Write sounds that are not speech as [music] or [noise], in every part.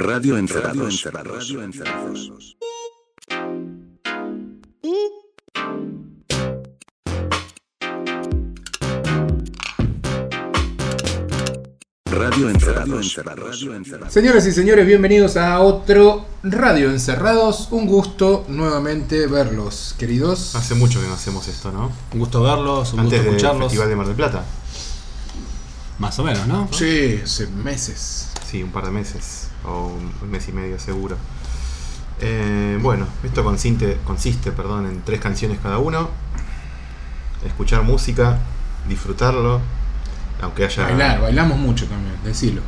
Radio Encerrados. Radio Encerrados. Radio Encerrados. Radio Encerrados. Señoras y señores, bienvenidos a otro Radio Encerrados. Un gusto nuevamente verlos, queridos. Hace mucho que no hacemos esto, ¿no? Un gusto verlos, un Antes gusto del escucharlos. Festival de Mar del Plata. Más o menos, ¿no? Sí, hace meses. Sí, un par de meses. O un mes y medio seguro. Eh, bueno, esto consiste, consiste perdón, en tres canciones cada uno. Escuchar música, disfrutarlo. Aunque haya. Bailar, bailamos mucho también, decilo.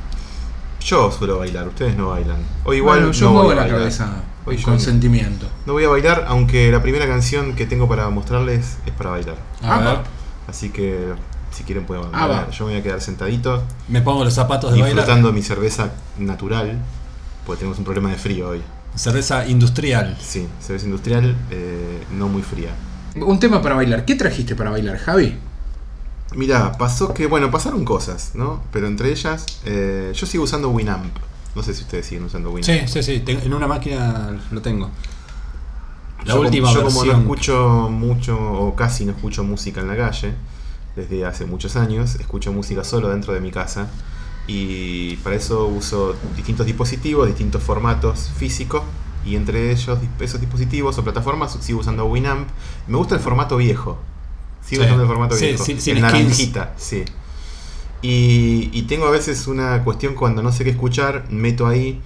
Yo suelo bailar, ustedes no bailan. O igual Bueno, yo no muevo la bailar. cabeza Hoy con sentimiento. No voy a bailar, aunque la primera canción que tengo para mostrarles es para bailar. A Ah, ver, Así que si quieren pueden Ah, bailar. va. Yo me voy a quedar sentadito, me pongo los zapatos de disfrutando bailar. mi cerveza natural, porque tenemos un problema de frío hoy. Cerveza industrial. Sí, cerveza industrial, eh, no muy fría. Un tema para bailar. ¿Qué trajiste para bailar, Javi? Mirá, pasó que, bueno, pasaron cosas, ¿no? Pero entre ellas, eh, yo sigo usando Winamp. No sé si ustedes siguen usando Winamp. Sí, sí, sí. En una máquina lo tengo. La yo como- última yo como no escucho mucho o casi no escucho música en la calle desde hace muchos años, escucho música solo dentro de mi casa y para eso uso distintos dispositivos, distintos formatos físicos y entre ellos esos dispositivos o plataformas sigo usando Winamp. Me gusta el formato viejo. Sigo Sí. usando el formato Sí, viejo. el naranjita, sí. Y, y tengo a veces una cuestión cuando no sé qué escuchar, meto ahí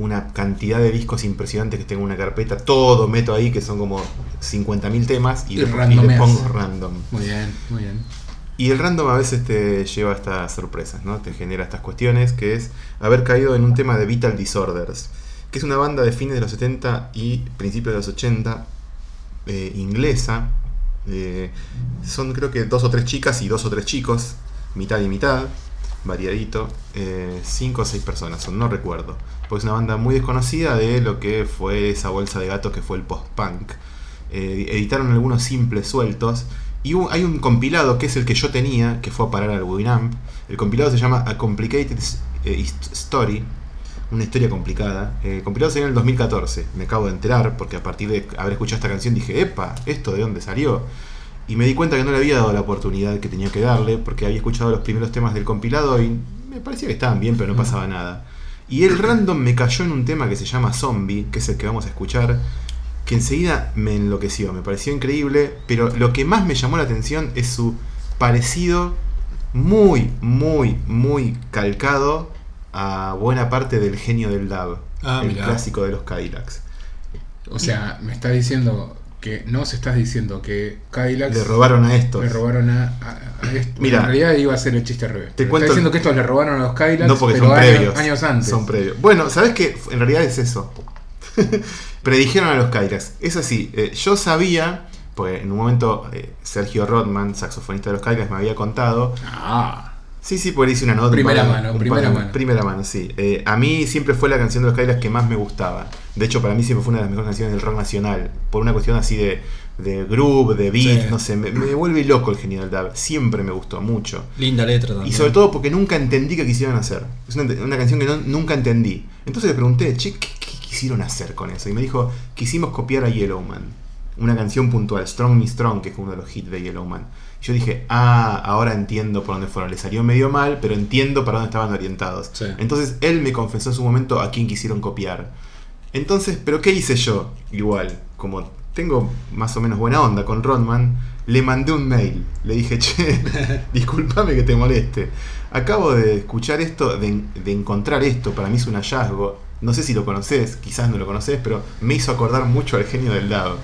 una cantidad de discos impresionantes que tengo en una carpeta, todo meto ahí, que son como 50.000 temas, y, Y le, y le randomeas. pongo random. Muy bien, muy bien. Y el random a veces te lleva a estas sorpresas, ¿no? Te genera estas cuestiones, que es haber caído en un tema de Vital Disorders, que es una banda de fines de los 70 y principios de los 80, eh, inglesa. Eh, son creo que dos o tres chicas y dos o tres chicos, mitad y mitad, variadito. eh, cinco o seis personas son, no recuerdo. Porque es una banda muy desconocida de lo que fue esa bolsa de gatos que fue el post-punk. Eh, editaron algunos simples sueltos. Y hay un compilado que es el que yo tenía, que fue a parar al Winamp. El compilado se llama A Complicated eh, Story. Una historia complicada. Eh, compilado salió en el 2014. Me acabo de enterar porque a partir de haber escuchado esta canción dije, epa, ¿esto de dónde salió? Y me di cuenta que no le había dado la oportunidad que tenía que darle porque había escuchado los primeros temas del compilado y me parecía que estaban bien, pero no pasaba nada. Y el random me cayó en un tema que se llama Zombie, que es el que vamos a escuchar, que enseguida me enloqueció, me pareció increíble, pero lo que más me llamó la atención es su parecido muy, muy, muy calcado a buena parte del genio del dub, Ah, el mirá. clásico de los Cadillacs. O sea, me está diciendo que no se estás diciendo que Cadillac Le robaron a estos. le robaron a, a- a esto. Mira, en realidad iba a ser el chiste al revés. te cuento- diciendo que estos le robaron a los Cadillacs, No porque pero son años, previos. años antes. Son previos. Bueno, ¿sabes qué? En realidad es eso. [laughs] Predijeron a los Cadillacs. Es así. eh, yo sabía, pues en un momento eh, Sergio Rodman, saxofonista de los Cadillacs, me había contado. Ah, Sí, sí, le hice una nota. Primera mano, primera mano. Primera mano, sí. Eh, a mí siempre fue la canción de los Cadillacs que más me gustaba. De hecho, para mí siempre fue una de las mejores canciones del rock nacional. Por una cuestión así de, de groove, de beat, Sí. no sé. Me, me vuelve loco el genio del dub. Siempre me gustó mucho. Linda letra también. Y sobre todo porque nunca entendí qué quisieron hacer. Es una, una canción que no- nunca entendí. Entonces le pregunté, che, ¿qué, qué quisieron hacer con eso? Y me dijo, quisimos copiar a Yellowman. Una canción puntual, Strong Me Strong, que es uno de los hits de Yellowman. Yo dije, ah, ahora entiendo por dónde fueron. Le salió medio mal, pero entiendo para dónde estaban orientados. Sí. Entonces él me confesó en su momento a quién quisieron copiar. Entonces, ¿pero qué hice yo? Igual, como tengo más o menos buena onda con Rodman, le mandé un mail. Le dije, che, [laughs] discúlpame que te moleste. Acabo de escuchar esto, de, de encontrar esto, para mí es un hallazgo. No sé si lo conoces, quizás no lo conoces, pero me hizo acordar mucho al genio del dado.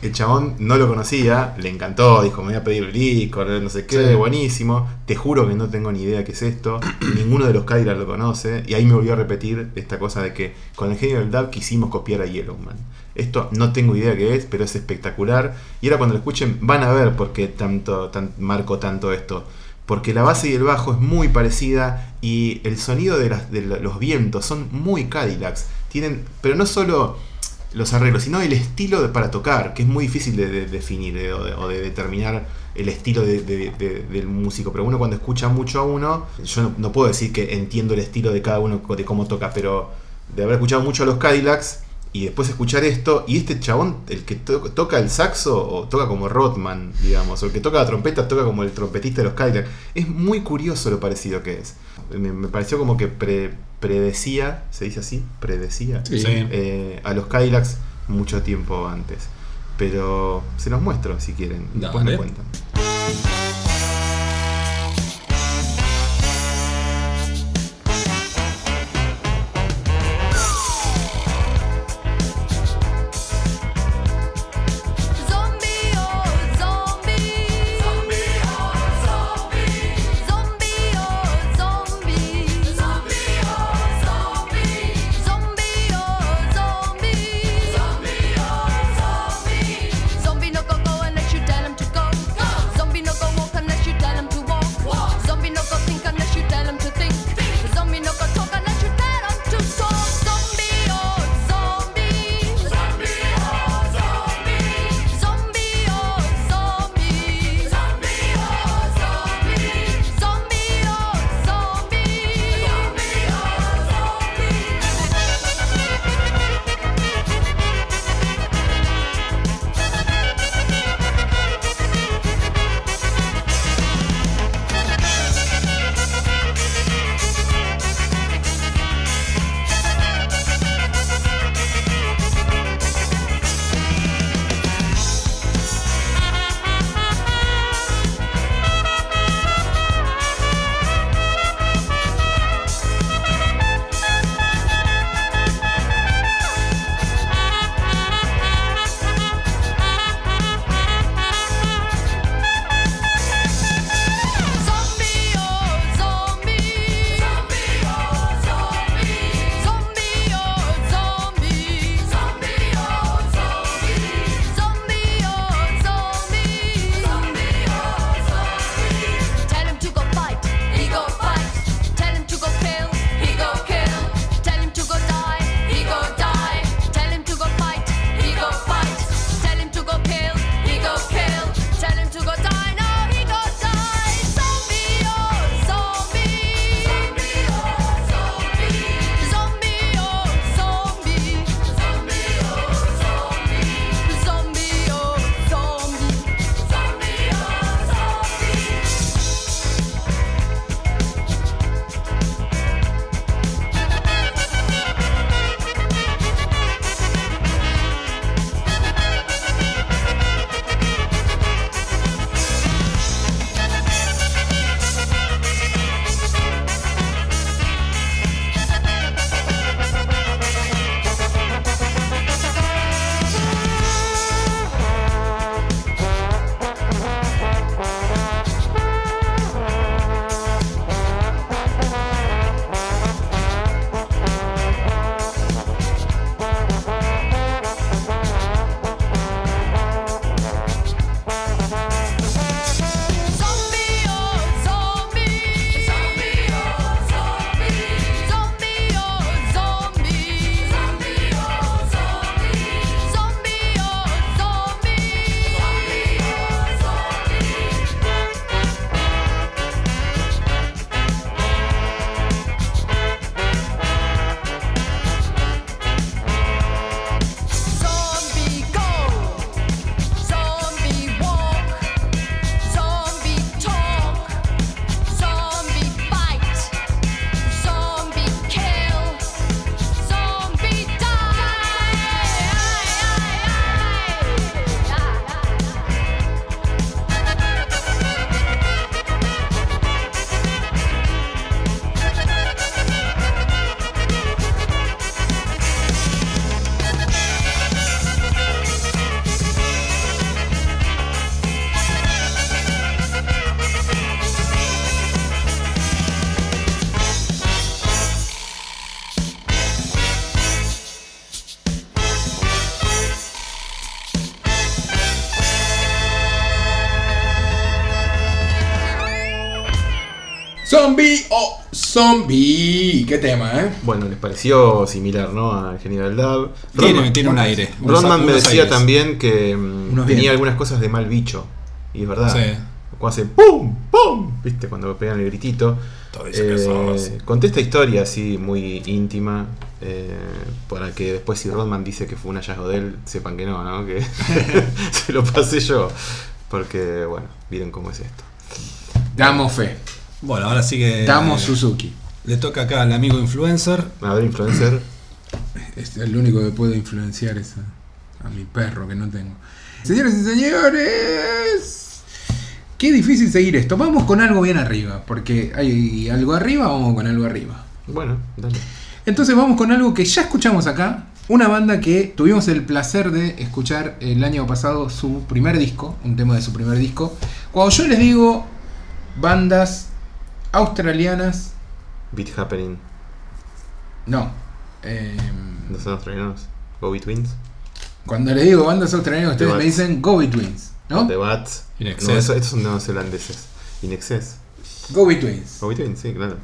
El chabón no lo conocía, le encantó, dijo, me voy a pedir el disco, no sé qué, Sí. buenísimo. Te juro que no tengo ni idea qué es esto. [clears throat] Ninguno de los Cadillacs lo conoce. Y ahí me volvió a repetir esta cosa de que con el genio del dub quisimos copiar a Yellowman. Esto no tengo idea qué es, pero es espectacular. Y ahora cuando lo escuchen van a ver por qué tanto, tan, marco tanto esto. Porque la base y el bajo es muy parecida y el sonido de, las- de los vientos son muy Cadillacs. Tienen, pero no solo los arreglos, sino el estilo de- para tocar, que es muy difícil de, de definir de- o, de, determinar el estilo de- de- de- del músico. Pero uno cuando escucha mucho a uno, yo no, no puedo decir que entiendo el estilo de cada uno, de cómo toca, pero de haber escuchado mucho a los Cadillacs y después escuchar esto, y este chabón, el que to- toca el saxo, o toca como Rothman, digamos, o el que toca la trompeta, toca como el trompetista de los Cadillacs. Es muy curioso lo parecido que es. Me, me pareció como que pre- predecía, ¿se dice así? Predecía Sí. Eh, a los Cadillacs mucho tiempo antes. Pero se los muestro si quieren, después me Dale. cuentan. Zombie. Qué tema, ¿eh? Bueno, les pareció similar, ¿no? Al genio del Dab. Tiene, Rodman- tiene un aire. Rodman me decía aires. también que mm, Unos tenía vientos. algunas cosas de mal bicho. Y es verdad. Sí. Cuando hace ¡pum! ¡pum! ¿Viste? Cuando pegan el gritito. Todo dice que Eh, conté esta historia así muy íntima. eh, para que después, si Rodman dice que fue un hallazgo de él, sepan que no, ¿no? Que [laughs] se lo pasé yo. Porque, bueno, miren cómo es esto. Damos fe. Bueno, ahora sigue. Damos Suzuki. Le toca acá al amigo influencer. A ver, influencer. Es el único que puede influenciar es a, a mi perro que no tengo. Señores y señores, qué difícil seguir esto. Vamos con algo bien arriba, porque hay algo arriba, vamos con algo arriba. Bueno, dale. Entonces vamos con algo que ya escuchamos acá. Una banda que tuvimos el placer de escuchar el año pasado su primer disco, un tema de su primer disco. Cuando yo les digo bandas australianas, Beat Happening. no. em, ¿No son australianos? Go Twins. cuando les digo bandas australianas, ustedes The me dicen Go Betweens, ¿no? The Bats. No, eso- estos son neozelandeses. In Excess. Go Betweens. Go Twins, sí, claro.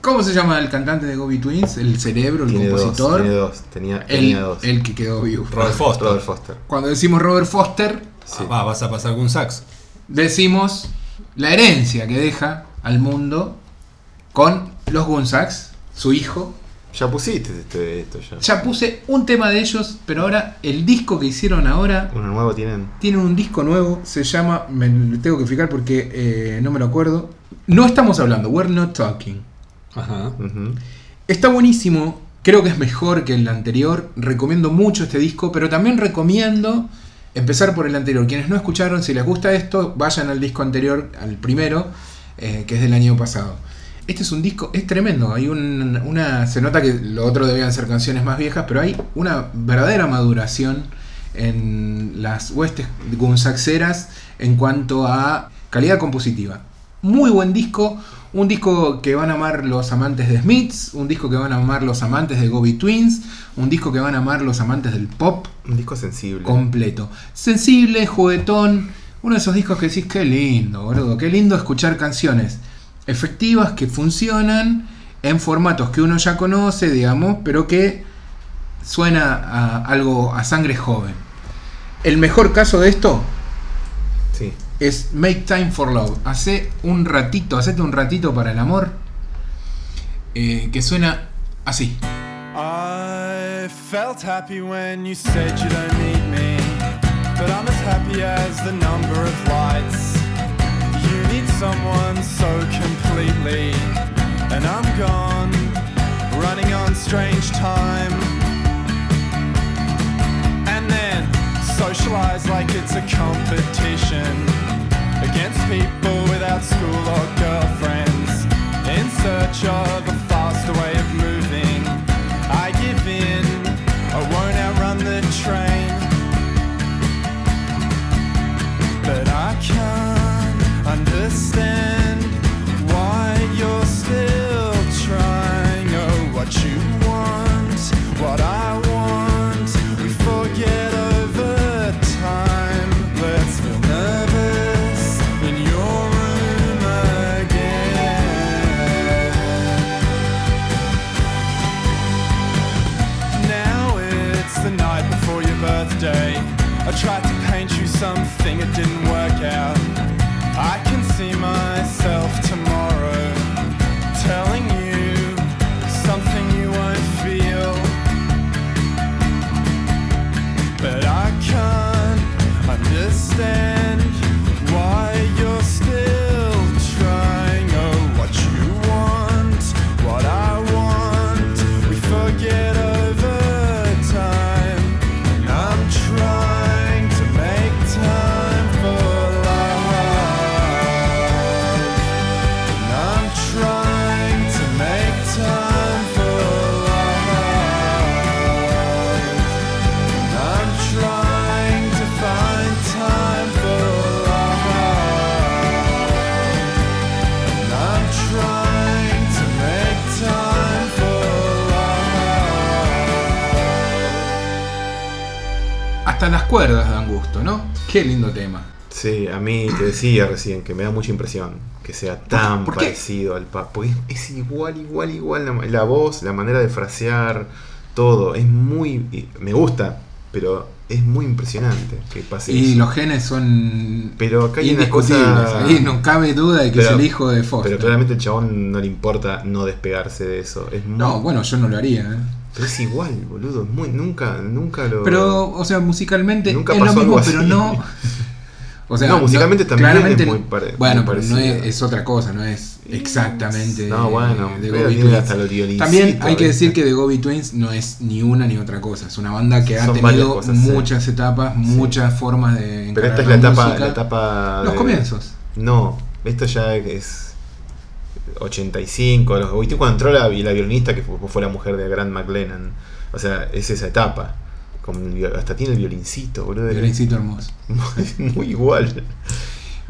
¿Cómo se llama el cantante de Go Betweens? El cerebro, el Tiene dos, compositor. tiene dos. Tenía, el, tenía dos. el que quedó vivo. Robert Foster. Robert Foster. Cuando decimos Robert Foster, Sí. Ah, va, vas a pasar algún sax. decimos la herencia que deja al mundo con los Gunsax, su hijo. Ya pusiste este, esto ya. Ya puse un tema de ellos, pero ahora el disco que hicieron ahora Uno nuevo tienen. tiene un disco nuevo, se llama, me lo tengo que fijar porque eh, no me lo acuerdo. No estamos hablando, we're not talking. Ajá. Está buenísimo, creo que es mejor que el anterior, recomiendo mucho este disco, pero también recomiendo empezar por el anterior. Quienes no escucharon, si les gusta esto, vayan al disco anterior, al primero, eh, que es del año pasado. Este es un disco, es tremendo, hay un- una, se nota que lo otro debían ser canciones más viejas, pero hay una verdadera maduración en las huestes gunsaxeras en cuanto a calidad compositiva. Muy buen disco, un disco que van a amar los amantes de Smiths, un disco que van a amar los amantes de Gobi Twins, un disco que van a amar los amantes del pop Un disco sensible. completo. Sensible, juguetón, uno de esos discos que decís, qué lindo, boludo, qué lindo escuchar canciones efectivas que funcionan en formatos que uno ya conoce, digamos, pero que suena a algo a sangre joven. El mejor caso de esto Sí. es Make Time for Love. Hace un ratito, hacete un ratito para el amor. eh, que suena así. I felt happy when you said you don't need me, but I'm as happy as the number of lights. You need someone so completely, and I'm gone, running on strange time. And then socialize like it's a competition against people without school or girlfriends in search of Hasta las cuerdas dan gusto, ¿no? Qué lindo tema. Sí, a mí te decía recién que me da mucha impresión que sea tan por qué? parecido al Papa. Porque es, igual, igual, igual. La, la voz, la manera de frasear, todo. Es muy. Me gusta, pero es muy impresionante que pase Y eso. los genes son Pero acá hay indiscutibles. cosa- Ahí no cabe duda de que Pero- es el hijo de Foster. Pero claramente el chabón no le importa no despegarse de eso. Es muy, No, bueno, yo no lo haría. ¿eh? Pero es igual, boludo. muy, nunca, nunca lo. Pero, o sea, musicalmente Nunca es lo mismo, algo pero así. no. [laughs] O sea, No, musicalmente también es muy pare- Bueno, muy pero no parecido. es, es otra cosa, no es exactamente No, de- bueno, de Gobi Twins. hasta los También hay que decir que The Gobi Twins no es ni una ni otra cosa. Es una banda que ha Son tenido cosas, sí. muchas etapas, muchas formas de. Pero esta es la etapa, la etapa. Los de- comienzos. No, esto ya es 85. Los, ¿viste cuando entró la, la violinista que fue, fue la mujer de Grant McLennan? O sea, es esa etapa. Con hasta tiene el violincito, boludo. Violincito hermoso. [laughs] Muy igual.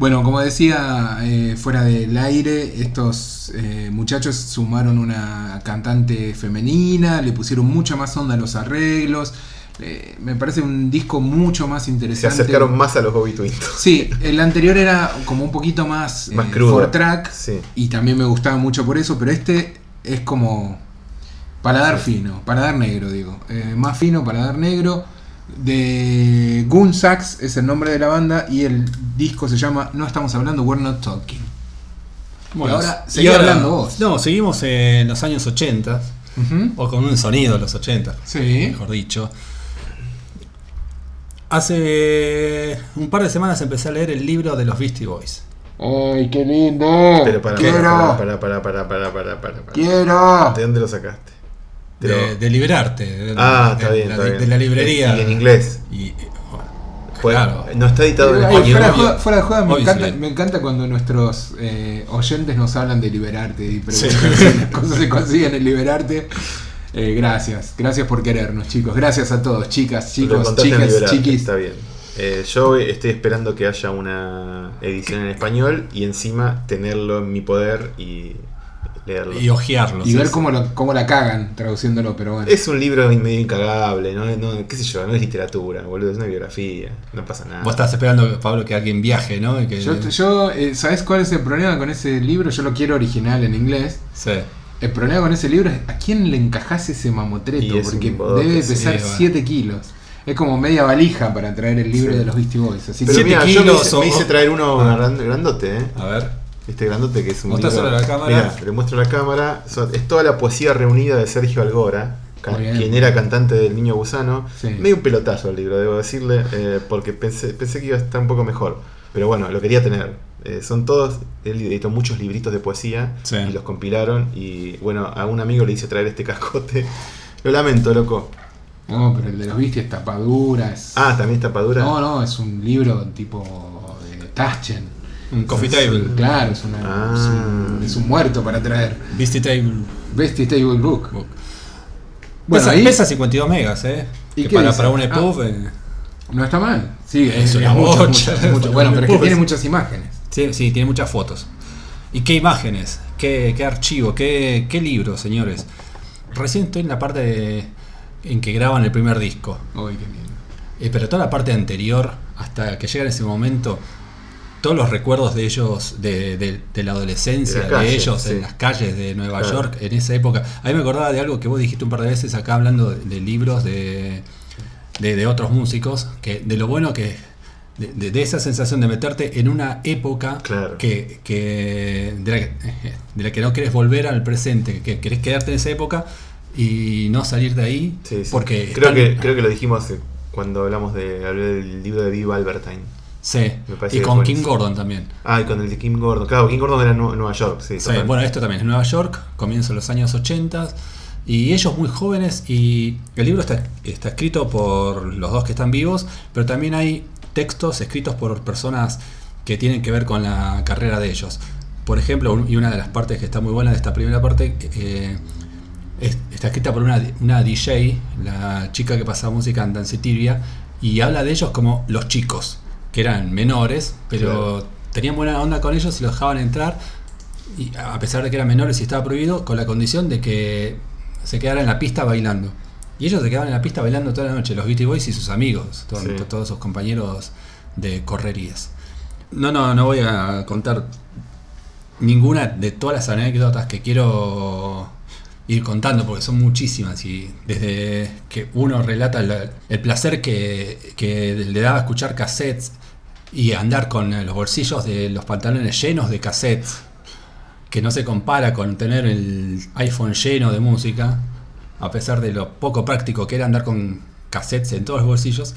Bueno, como decía eh, fuera del aire, estos eh, muchachos sumaron una cantante femenina, le pusieron mucha más onda a los arreglos. Eh, me parece un disco mucho más Se interesante. acercaron más a los Bobby Twins. Sí, el anterior era como un poquito más, Más eh, crudo. four track Sí. y también me gustaba mucho por eso, pero este es como paladar fino, paladar negro, digo. Eh, más fino, paladar negro. De Goon Sax es el nombre de la banda y el disco se llama No estamos hablando, We're Not Talking. Bueno, ahora, y seguí hablando vos. No, seguimos en los años 80, Ujú. o con un sonido de los 80, Sí. mejor dicho. Hace un par de semanas empecé a leer el libro de los Beastie Boys. ¡Ay, qué lindo! Pero para, ¡Quiero! para, para, para, para, para, para, para, para. ¡Quiero! ¿De dónde lo sacaste? De lo- de liberarte. de- Ah, de- está bien, de, está la- bien. de la librería. Y en inglés. Y, eh, bueno, Pues, claro. No está editado en español. fuera, de fuera joda, me, encanta, sí. me encanta cuando nuestros eh, oyentes nos hablan de liberarte y Sí. preguntan si las [laughs] cosas se consiguen en liberarte. Eh, gracias, gracias por querernos, chicos. Gracias a todos, chicas, chicos, chicas, chiquis. Está bien. Eh, yo estoy esperando que haya una edición en español y encima tenerlo en mi poder y leerlo. Y ojearlo. Y sí, ver sí. cómo, lo, cómo la cagan traduciéndolo, pero bueno. Es un libro medio incagable, ¿no? no qué sé yo, no es literatura, boludo, es una biografía, no pasa nada. Vos estás esperando, Pablo, que alguien viaje, ¿no? Y que, Yo, yo eh, ¿sabes cuál es el problema con ese libro? Yo lo quiero original en inglés. Sí. El problema con ese libro es a quién le encajás ese mamotreto, es porque debe pesar bueno. 7 kilos. Es como media valija para traer el libro Sí. de los Beastie Boys. Así Pero mira, yo me kilos hice, o- me hice traer uno Ah. gran- grandote, ¿eh? A ver. Este grandote que es un libro- a la cámara. Mirá, le muestro la cámara. Es toda la poesía reunida de Sergio Algora, quien era cantante del Niño Gusano. Sí. Medio un pelotazo el libro, debo decirle, eh, porque pensé, pensé que iba a estar un poco mejor. Pero bueno, lo quería tener. Eh, son todos, él editó muchos libritos de poesía Sí. y los compilaron. Y bueno, a un amigo le hice traer este cascote. [laughs] Lo lamento, loco. No, pero el de los Beastie es tapadura. Es... Ah, también es tapadura. No, no, es un libro tipo de Taschen. Un coffee table. Claro, es, una- Ah. es, un, es un muerto para traer. Beastie Table. Bestie Table Book. Book. Bueno, pesa, ahí pesa 52 megas, ¿eh? ¿Y Que qué para, para un Ah. EPUB. eh, no está mal. Sí, es, Es una mucho, bocha. mucho, mucho. [laughs] Bueno, pero es que tiene muchas imágenes. sí, sí, tiene muchas fotos. ¿Y qué imágenes? ¿Qué, qué archivo? ¿Qué, ¿Qué libro, señores? Recién estoy en la parte de- en que graban el primer disco. Uy, qué lindo. Eh, pero toda la parte anterior, hasta que llega ese momento, todos los recuerdos de ellos, de, de- de la adolescencia, De de, la calle, ellos sí. en las calles de Nueva Claro. York, en esa época. A mí me acordaba de algo que vos dijiste un par de veces acá hablando de, de libros de, de, de otros músicos, que de lo bueno que... De, de- esa sensación de meterte en una época Claro. que, que- de, la que de la que no querés volver al presente, que querés quedarte en esa época y no salir de ahí Sí, sí. porque creo, están- que, creo que lo dijimos eh, cuando hablamos de del libro de Viva Albertine. Sí, y con Kim. Gordon también. Ah, y con el de Kim Gordon. Claro, Kim Gordon era en Nu- Nueva York, sí. Bueno, esto también es Nueva York, comienzo de los años 80 y ellos muy jóvenes y el libro está, está escrito por los dos que están vivos, pero también hay textos escritos por personas que tienen que ver con la carrera de ellos. Por ejemplo, y una de las partes que está muy buena de esta primera parte eh, es- está escrita por una, una DJ, la chica que pasaba música en Dancetiria, y habla de ellos como los chicos, que eran menores, pero tenían buena onda con ellos y los dejaban entrar, y a pesar de que eran menores y estaba prohibido, con la condición de que se quedaran en la pista bailando. Y ellos se quedaban en la pista bailando toda la noche, los Beastie Boys y sus amigos, Sí. todos sus compañeros de correrías. No, no, no voy a contar ninguna de todas las anécdotas que quiero ir contando, porque son muchísimas. Y desde que uno relata el, el placer que, que le daba escuchar cassettes y andar con los bolsillos de los pantalones llenos de cassettes, que no se compara con tener el iPhone lleno de música, a pesar de lo poco práctico que era andar con cassettes en todos los bolsillos,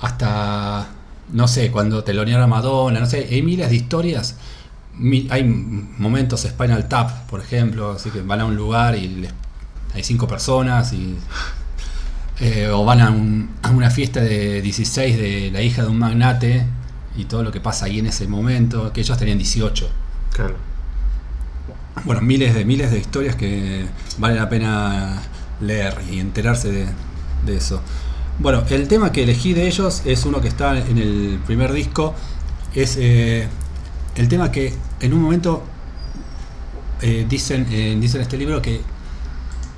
hasta, no sé, cuando teloneara Madonna, no sé, hay miles de historias. Hay momentos Spinal Tap, por ejemplo, así que van a un lugar y hay cinco personas y eh, o van a, a una fiesta de 16 de la hija de un magnate y todo lo que pasa ahí en ese momento, que ellos tenían 18. Claro. Bueno, miles de miles de historias que vale la pena leer y enterarse de, de eso. Bueno, el tema que elegí de ellos es uno que está en el primer disco. Es eh, el tema que en un momento eh, dicen, eh, dicen en este libro que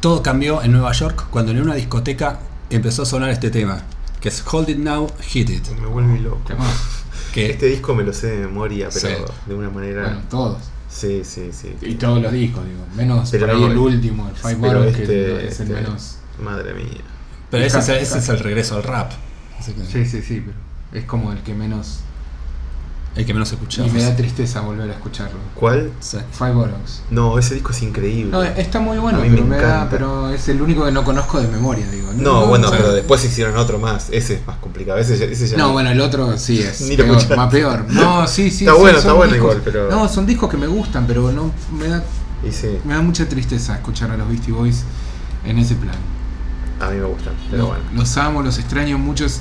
todo cambió en Nueva York cuando en una discoteca empezó a sonar este tema, que es Hold It Now, Hit It. Me vuelve loco. Que Este disco me lo sé de memoria, pero Sí. de una manera. Bueno, todos. Sí, sí, sí. Y todos los discos, digo. Menos Pero por ahí no, el último, el Five Pero Boroughs, que este, es el este- menos. Madre mía. pero ese, es, ese es el regreso al rap. Así que Sí, sí, sí, pero es como el que menos. El que menos Y escuchamos. me da tristeza volver a escucharlo. ¿Cuál? Sí. Five Boroughs. No, ese disco es increíble. No, está muy bueno, A mí pero, me me da- pero es el único que no conozco de memoria, digo. No, bueno, pero después hicieron otro más. Ese es más complicado. Ese, ese ya No, bueno, el otro sí es [laughs] Ni lo peor, más peor. [laughs] No, sí, sí. Está sí, bueno, está bueno discos- igual, pero- No, son discos que me gustan, pero no me da, Y sí, me da mucha tristeza escuchar a los Beastie Boys en ese plan. a mí me gusta. Pero Lo- bueno. Los amo, los extraño muchos.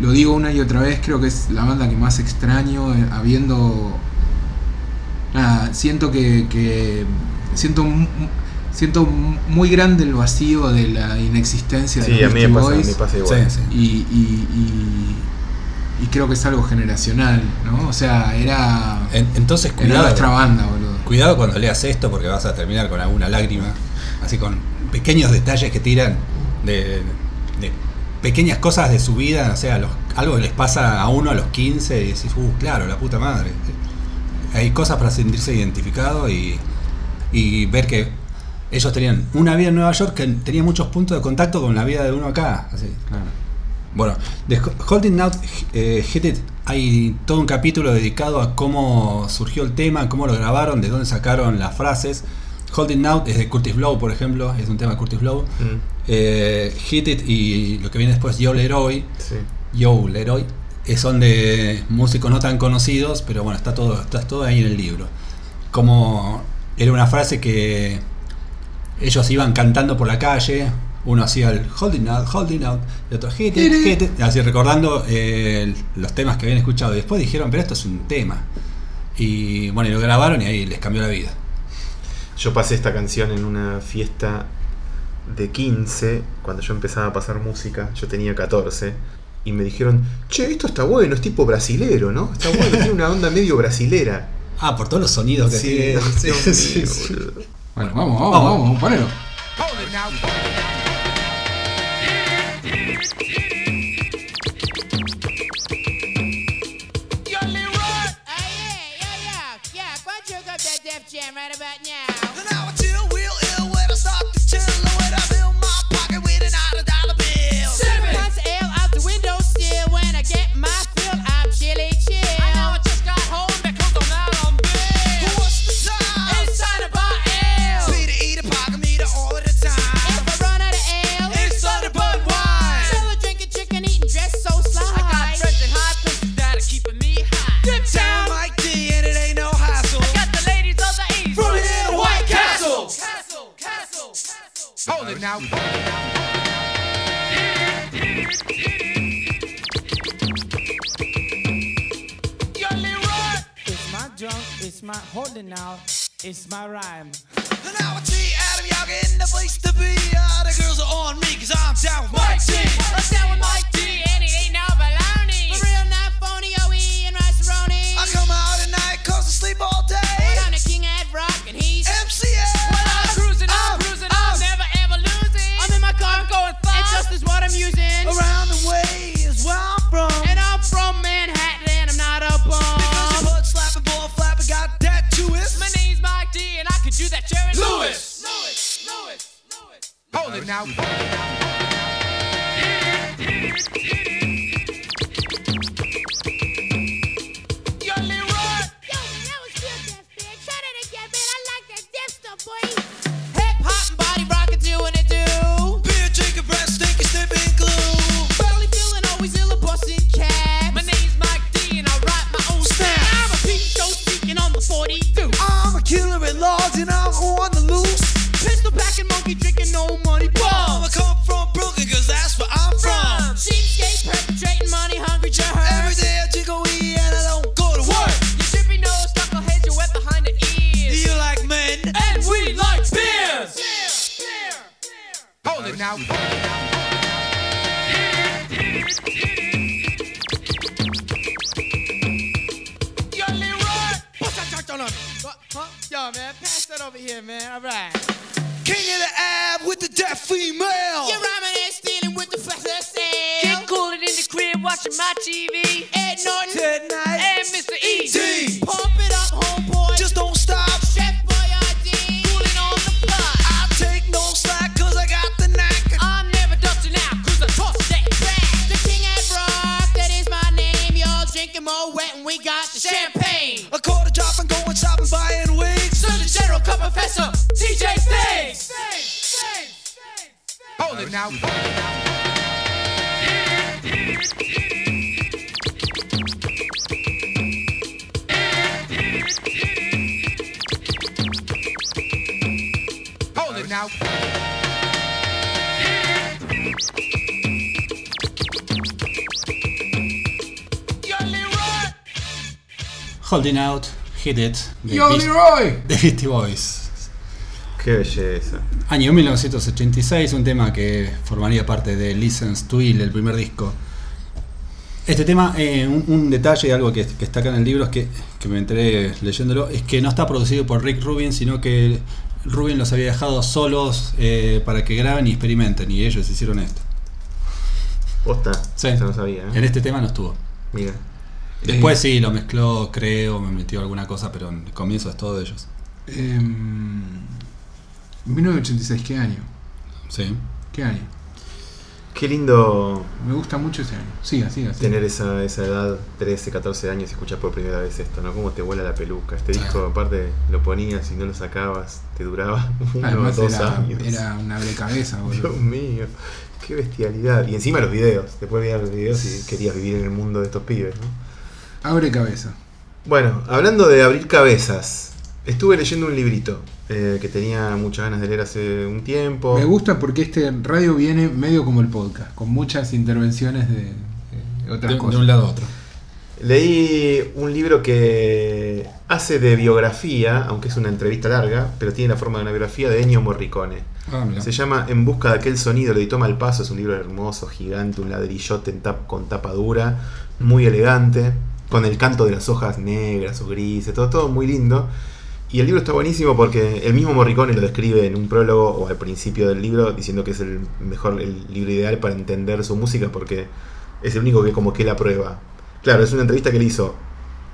Lo digo una y otra vez, creo que es la banda que más extraño, eh, habiendo... Nada, siento que... que- siento, mu- siento muy grande el vacío de la inexistencia de Sí, a los mí Beastie me pasa, Boys. me pasa igual. Sí, sí. Y, y- y- y creo que es algo generacional, ¿no? O sea, era, En- entonces, era cuidado. nuestra banda, boludo. Cuidado cuando leas esto porque vas a terminar con alguna lágrima. Así con pequeños detalles que tiran de, de pequeñas cosas de su vida. O sea, los- algo que les pasa a uno a los 15 y decís, uh, claro, la puta madre. Hay cosas para sentirse identificado y, y ver que ellos tenían una vida en Nueva York que tenía muchos puntos de contacto con la vida de uno acá. Así. Claro. Bueno, de Holding Out eh, Hit It hay todo un capítulo dedicado a cómo surgió el tema, cómo lo grabaron, de dónde sacaron las frases. Holding Out es de Curtis Blow, por ejemplo, es un tema de Curtis Blow. Mm, Eh, Hit It y lo que viene después, Yo Leroy, sí. Yo Leroy, eh, son de músicos no tan conocidos, pero bueno, está todo, está todo ahí en el libro. Como era una frase que ellos iban cantando por la calle, uno hacía el holding out, holding out, y otro hit it, hit it, así recordando eh, los temas que habían escuchado. Y después dijeron, pero esto es un tema. Y bueno, y lo grabaron y ahí les cambió la vida. Yo pasé esta canción en una fiesta de 15, cuando yo empezaba a pasar música, yo tenía 14, y me dijeron, che, esto está bueno, es tipo brasilero, ¿no? Está bueno, tiene una onda medio brasilera. [laughs] Ah, por todos los sonidos que Sí, tiene. [laughs] Sí, sí, sí. Bueno, vamos, vamos, Vamos. vamos, vamos, ponelo. It's my rhyme. And now I see Adam Young in the place to be. Female. Holding Out, Hit It, de, Yo, Beast- Leroy. [laughs] de Beastie Boys. Qué belleza. Año 1986, un tema que formaría parte de Listens to Ill, el primer disco. Este tema, eh, un, un detalle, algo que, que está acá en el libro, es que, que me enteré leyéndolo, es que no está producido por Rick Rubin, sino que Rubin los había dejado solos eh, para que graben y experimenten, y ellos hicieron esto. Posta. Sí. Eso no sabía, En ¿eh? este tema no estuvo. Mira. Después sí, lo mezcló, creo, me metió alguna cosa, pero en el comienzo es todo de ellos. Em, 1986, ¿qué año? Sí. ¿Qué año? Qué lindo Me gusta mucho ese año. Siga, siga. siga. tener esa, esa edad, 13, 14 años y escuchar por primera vez esto, ¿no? Cómo te vuela la peluca. Este disco, aparte, lo ponías y no lo sacabas, te duraba [laughs] uno Además dos era, años. era una cabeza, boludo. Dios mío, qué bestialidad. Y encima los videos. Después veías los videos y querías vivir en el mundo de estos pibes, ¿no? Abre cabeza. Bueno, hablando de abrir cabezas, estuve leyendo un librito eh, que tenía muchas ganas de leer hace un tiempo. Me gusta porque este radio viene medio como el podcast, con muchas intervenciones de, de otras De, de cosas. un lado a otro. Leí un libro que hace de biografía, aunque es una entrevista larga, pero tiene la forma de una biografía de Ennio Morricone. Ah. Se llama En busca de aquel sonido, lo editó Malpaso, es un libro hermoso, gigante, un ladrillote en tap- con tapa dura, muy elegante, con el canto de las hojas negras o grises, todo, todo muy lindo. Y el libro está buenísimo porque el mismo Morricone lo describe en un prólogo o al principio del libro diciendo que es el mejor, el libro ideal para entender su música porque es el único que como que la prueba. Claro, es una entrevista que le hizo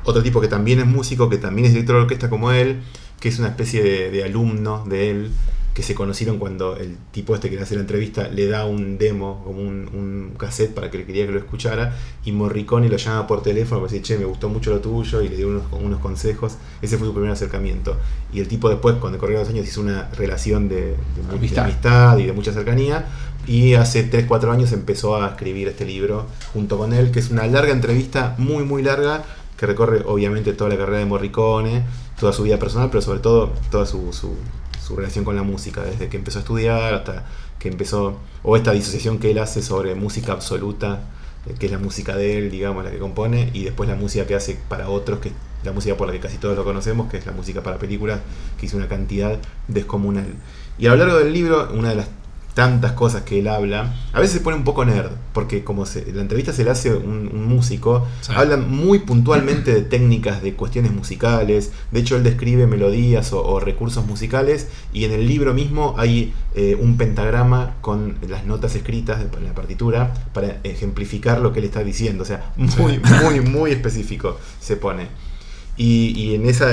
otro tipo que también es músico, que también es director de orquesta como él, que es una especie de, de alumno de él, que se conocieron cuando el tipo este que le hace la entrevista le da un demo, como un, un cassette para que le quería que lo escuchara, y Morricone lo llama por teléfono para decir, che, me gustó mucho lo tuyo, y le dio unos, unos consejos. Ese fue su primer acercamiento. Y el tipo después, cuando corrieron los años, hizo una relación de, de Amistad. amistad y de mucha cercanía. Y hace 3-4 años empezó a escribir este libro junto con él, que es una larga entrevista, muy, muy larga, que recorre obviamente toda la carrera de Morricone, toda su vida personal, pero sobre todo toda su, su- su relación con la música, desde que empezó a estudiar hasta que empezó, o esta disociación que él hace sobre música absoluta, eh, que es la música de él, digamos, la que compone, y después la música que hace para otros, que es la música por la que casi todos lo conocemos, que es la música para películas, que hizo una cantidad descomunal. Y a lo largo del libro, una de las tantas cosas que él habla, a veces se pone un poco nerd, porque como se- la entrevista se le hace un, un músico, Sí. habla muy puntualmente de técnicas, de cuestiones musicales, de hecho él describe melodías o, o recursos musicales, y en el libro mismo hay eh, un pentagrama con las notas escritas en la partitura para ejemplificar lo que él está diciendo, o sea, muy, muy, muy específico se pone. Y, y en esa,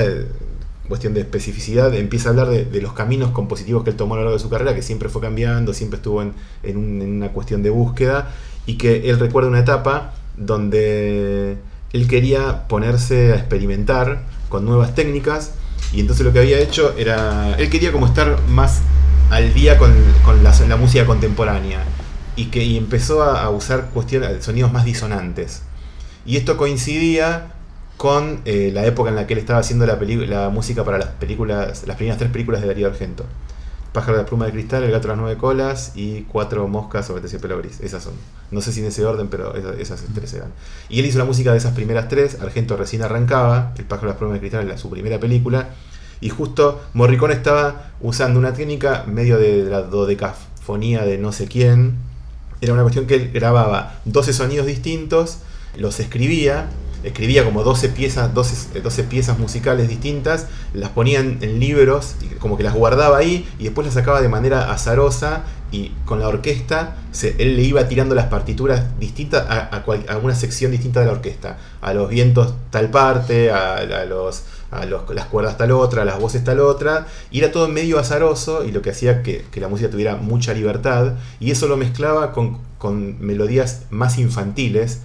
cuestión de especificidad, empieza a hablar de, los caminos compositivos que él tomó a lo largo de su carrera, que siempre fue cambiando, siempre estuvo en, en un- en una cuestión de búsqueda, y que él recuerda una etapa donde él quería ponerse a experimentar con nuevas técnicas, y entonces lo que había hecho era, él quería como estar más al día con, con la, música contemporánea, y que empezó a, a usar cuestiones, sonidos más disonantes. Y esto coincidía con eh, la época en la que él estaba haciendo la, la música para las películas, las primeras tres películas de Darío Argento. Pájaro de pluma de cristal, El gato de las nueve colas y Cuatro moscas sobre terciopelo gris. Esas son. No sé si en ese orden, pero esas, esas tres eran. Y él hizo la música de esas primeras tres. Argento recién arrancaba. El pájaro de pluma de cristal era su primera película. Y justo Morricone estaba usando una técnica medio de la dodecafonía de no sé quién. Era una cuestión que él grababa 12 sonidos distintos, los escribía, escribía como 12 piezas, 12, eh, 12 piezas musicales distintas, las ponía en, libros, y como que las guardaba ahí y después las sacaba de manera azarosa y con la orquesta se- él le iba tirando las partituras distintas a, a una sección distinta de la orquesta. A los vientos tal parte, a, a los, los- las cuerdas tal otra, a las voces tal otra, y era todo medio azaroso y lo que hacía que, que la música tuviera mucha libertad y eso lo mezclaba con, con melodías más infantiles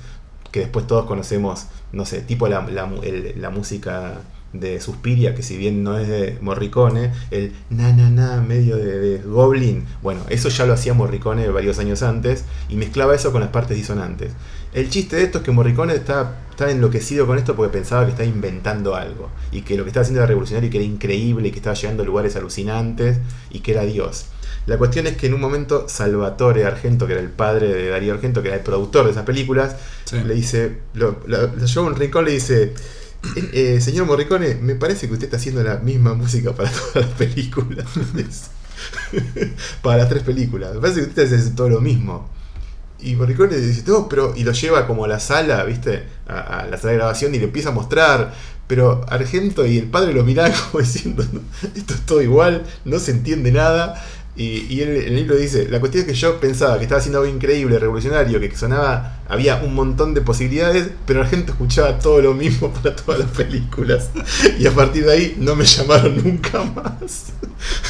que después todos conocemos, no sé, tipo la, la música de Suspiria, que si bien no es de Morricone, el na na na medio de, de Goblin, bueno, eso ya lo hacía Morricone varios años antes y mezclaba eso con las partes disonantes. El chiste de esto es que Morricone está, está enloquecido con esto porque pensaba que estaba inventando algo y que lo que estaba haciendo era revolucionario y que era increíble y que estaba llegando a lugares alucinantes y que era Dios. La cuestión es que en un momento Salvatore Argento, que era el padre de Darío Argento, que era el productor de esas películas, Sí. le dice, lo, lo- lo lleva a un rincón y le dice, "Eh, eh, señor Morricone, me parece que usted está haciendo la misma música para [laughs] todas las películas. [laughs] para las tres películas. Me parece que usted hace todo lo mismo. Y Morricone dice, no, pero. Y lo lleva como a la sala, ¿viste? A, a la sala de grabación y le empieza a mostrar. Pero Argento y el padre lo miraban [laughs] como diciendo, "No, esto es todo igual, no se entiende nada. Y, y él en el libro dice, la cuestión es que yo pensaba que estaba haciendo algo increíble, revolucionario, que sonaba, había un montón de posibilidades, pero Argento escuchaba todo lo mismo para todas las películas. Y a partir de ahí no me llamaron nunca más.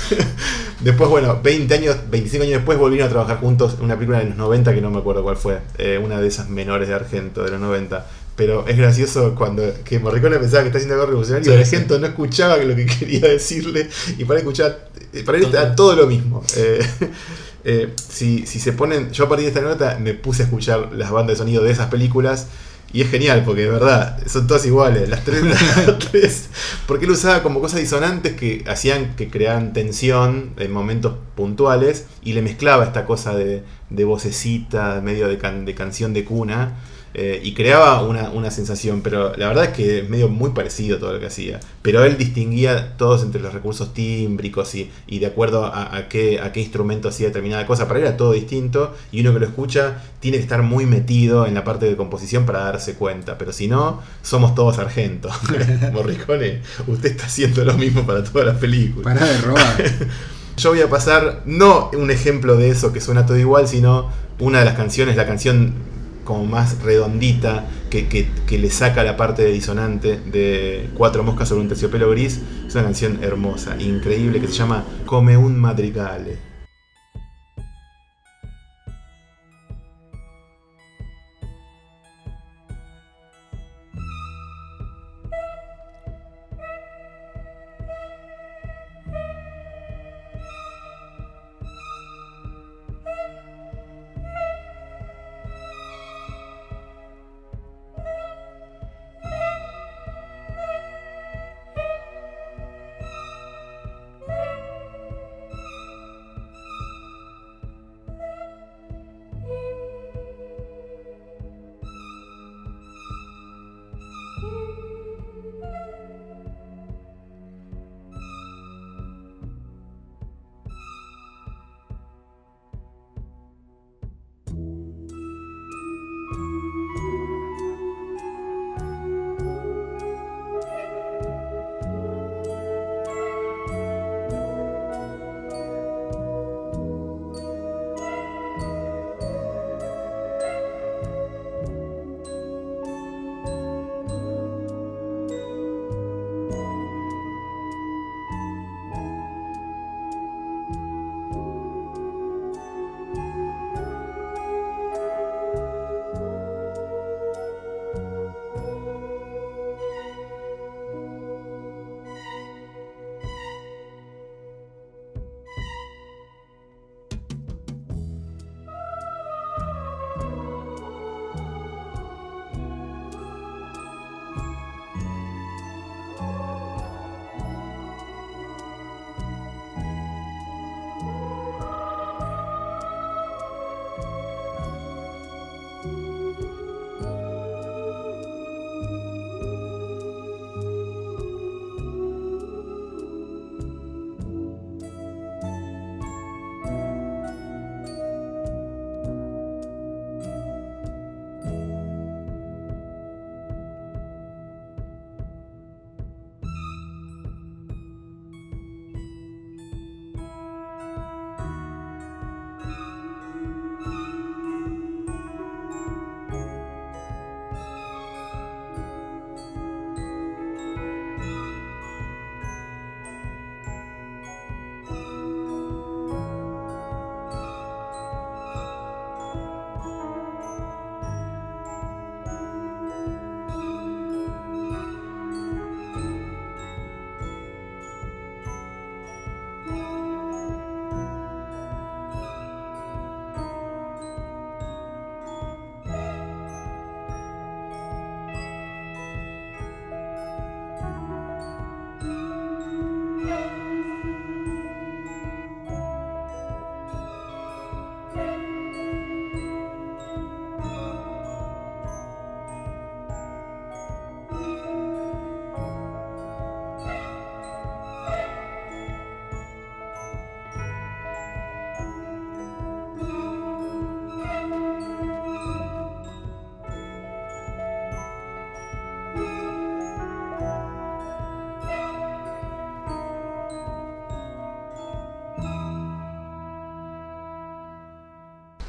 [laughs] Después, bueno, 20 años, 25 años después volvieron a trabajar juntos en una película de los 90 que no me acuerdo cuál fue, eh, una de esas menores de Argento de los 90. Pero es gracioso cuando que Morricone pensaba que está haciendo algo revolucionario y Sí, Argento no escuchaba lo que [laughs] quería decirle y para él escuchaba, eh, para él estaba todo lo mismo. Eh, [laughs] eh, si, si se ponen, yo a partir de esta nota me puse a escuchar las bandas de sonido de esas películas y es genial porque de verdad son todas iguales, las tres, [laughs] las tres porque él usaba como cosas disonantes que hacían que crearan tensión en momentos puntuales y le mezclaba esta cosa de, de vocecita, medio de, can- de canción de cuna. Eh, y creaba una, una sensación, pero la verdad es que es medio muy parecido todo lo que hacía. Pero él distinguía todos entre los recursos tímbricos y, y de acuerdo a, a qué, a qué instrumento hacía determinada cosa. Para él era todo distinto y uno que lo escucha tiene que estar muy metido en la parte de composición para darse cuenta. Pero si no, somos todos argentos. [laughs] Morricone, usted está haciendo lo mismo para todas las películas. Pará de robar. [laughs] Yo voy a pasar no un ejemplo de eso que suena todo igual, sino una de las canciones, la canción como más redondita, que, que- le saca la parte de disonante de Cuatro moscas sobre un terciopelo gris. Es una canción hermosa, increíble, que se llama Come un madrigale.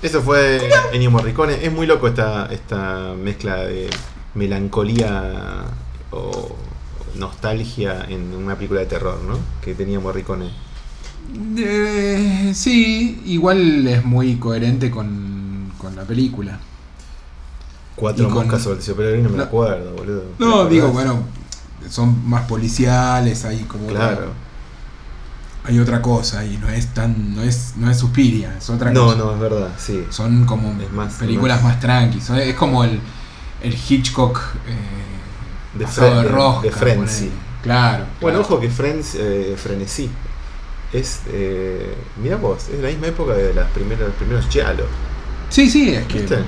Eso fue Ennio Morricone. Es muy loco esta, esta mezcla de melancolía o nostalgia en una película de terror, ¿no? Que tenía Morricone. Eh, sí, igual es muy coherente con, con la película. Cuatro Y con- moscas sobre el terciopelo no me No. acuerdo, boludo. ¿Te No, digo, bueno, son más policiales, hay como Claro. Hay otra cosa y no es tan, no es, no es Suspiria, es otra No, cosa. no, es verdad, sí. Son como más- películas más- más, tranquilas. Es como el, el Hitchcock eh, De Fre- de de- rosca. de Frenzy. Claro. Bueno, claro. ojo que Friends, eh, Frenesí. Es, eh, mira vos, es la misma época de las primeras, los primeros Giallo. Sí, sí, es que ¿Viste?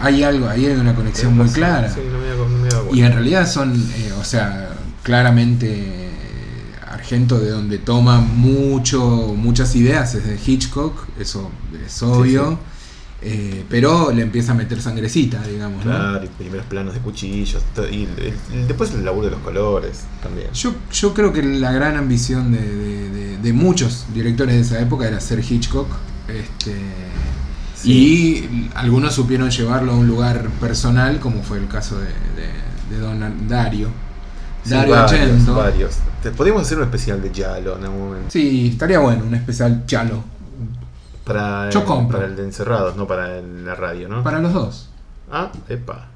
hay algo, ahí hay una conexión muy clara. Sí, no me había, no me Y en realidad son, eh, o sea, claramente Argento de donde toma mucho, muchas ideas es de Hitchcock, eso es obvio, eh, pero le empieza a meter sangrecita, digamos. ¿no? Claro, y primeros planos de cuchillos. Y después el laburo de los colores también. Yo, yo creo que la gran ambición de, de- de- de muchos directores de esa época era ser Hitchcock. Este, Sí. Y algunos supieron llevarlo a un lugar personal, como fue el caso de Don Dario. Sí, Dario varios, Argento. varios. Te- Podríamos hacer un especial de Giallo en algún momento. Sí, estaría bueno, un especial chalo. Para, Yo el, compro. para el de encerrados, no para el- la radio, ¿no? Para los dos. Ah, epa.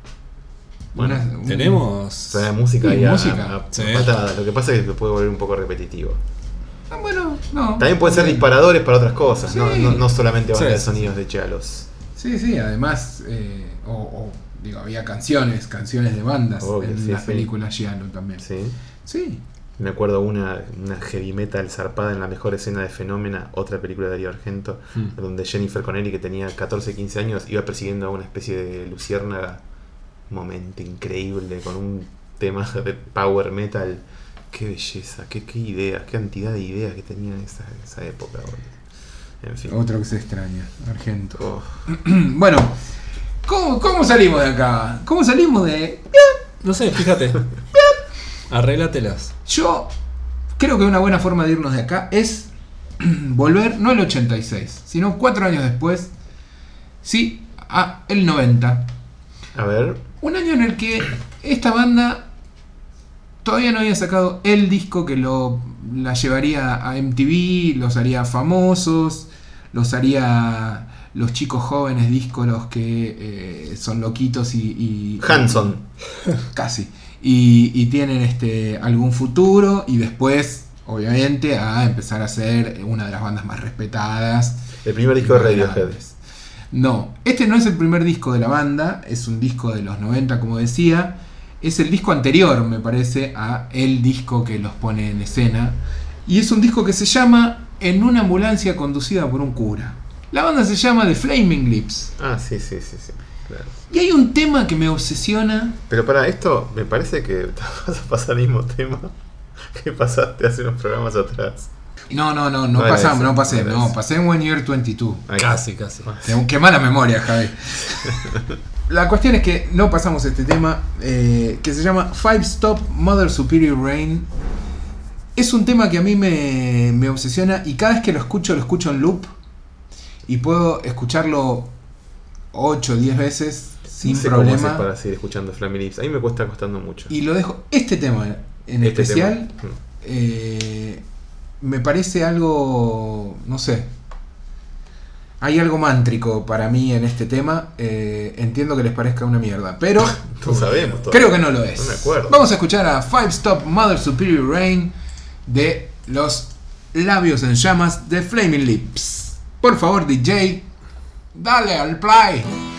Bueno, Una- un- Tenemos. trae música Sí, a- música. a, a Sí. patadas. Lo que pasa es que se puede volver un poco repetitivo. Ah, bueno, no. También pueden ser disparadores para otras cosas, ¿no? Sí. no, no solamente Sí, banda de sí, sonidos de Giallos. Sí, sí, además, eh, o, o, digo, había canciones, canciones de bandas Obvio, en sí, las sí. películas Giallo también. Sí. Sí. Me acuerdo una, una heavy metal zarpada en la mejor escena de Fenómena, otra película de Darío Argento, Mm. donde Jennifer Connelly, que tenía 14, 15 años, iba persiguiendo a una especie de luciérnaga. Momento increíble, con un tema de power metal. Qué belleza, qué, qué ideas, qué cantidad de ideas que tenía en esa, esa época. boludo. En fin. Otro que se extraña, Argento. Oh, [clears throat] bueno, ¿cómo, cómo salimos de acá? ¿Cómo salimos de.? No sé, fíjate. Arréglatelas. Yo creo que una buena forma de irnos de acá es [clears throat] volver, no al 86, sino cuatro años después, sí, a el 90. a ver, Un año en el que esta banda todavía no había sacado el disco que lo, la llevaría a MTV, los haría famosos, los haría los chicos jóvenes díscolos que eh, son loquitos y... y Hanson. Casi. Y, y tienen este algún futuro y después, obviamente, a empezar a ser una de las bandas más respetadas. El primer disco de Radiohead. No, este no es el primer disco de la banda, es un disco de los 90, como decía. Es el disco anterior, me parece, a el disco que los pone en escena. Y es un disco que se llama En una ambulancia conducida por un cura. La banda se llama The Flaming Lips. Ah, sí, sí, sí, sí. claro. Y hay un tema que me obsesiona. Pero para esto, me parece que te [laughs] vas a pasar el mismo tema que pasaste hace unos programas atrás. No, no, no, no pasamos, no pasé, no pasé en One Year 22. Ahí. Casi, casi. Qué, qué mala memoria, Javi. [laughs] La cuestión es que no pasamos este tema eh, que se llama Five Stop Mother Superior Rain. Es un tema que a mí me, me obsesiona y cada vez que lo escucho, lo escucho en loop y puedo escucharlo 8 o 10 veces sin no sé cómo problema. para seguir escuchando Flammy Lips. A mí me cuesta costando mucho. Y lo dejo. Este tema en Este especial tema. Mm. eh, me parece algo. No sé. Hay algo mántrico para mí en este tema. eh, entiendo que les parezca una mierda, pero [laughs] No sabemos todavía. creo que no lo es. No me acuerdo. Vamos a escuchar a Five Stop Mother Superior Rain de los labios en llamas de Flaming Lips. Por favor, DJ, dale al play.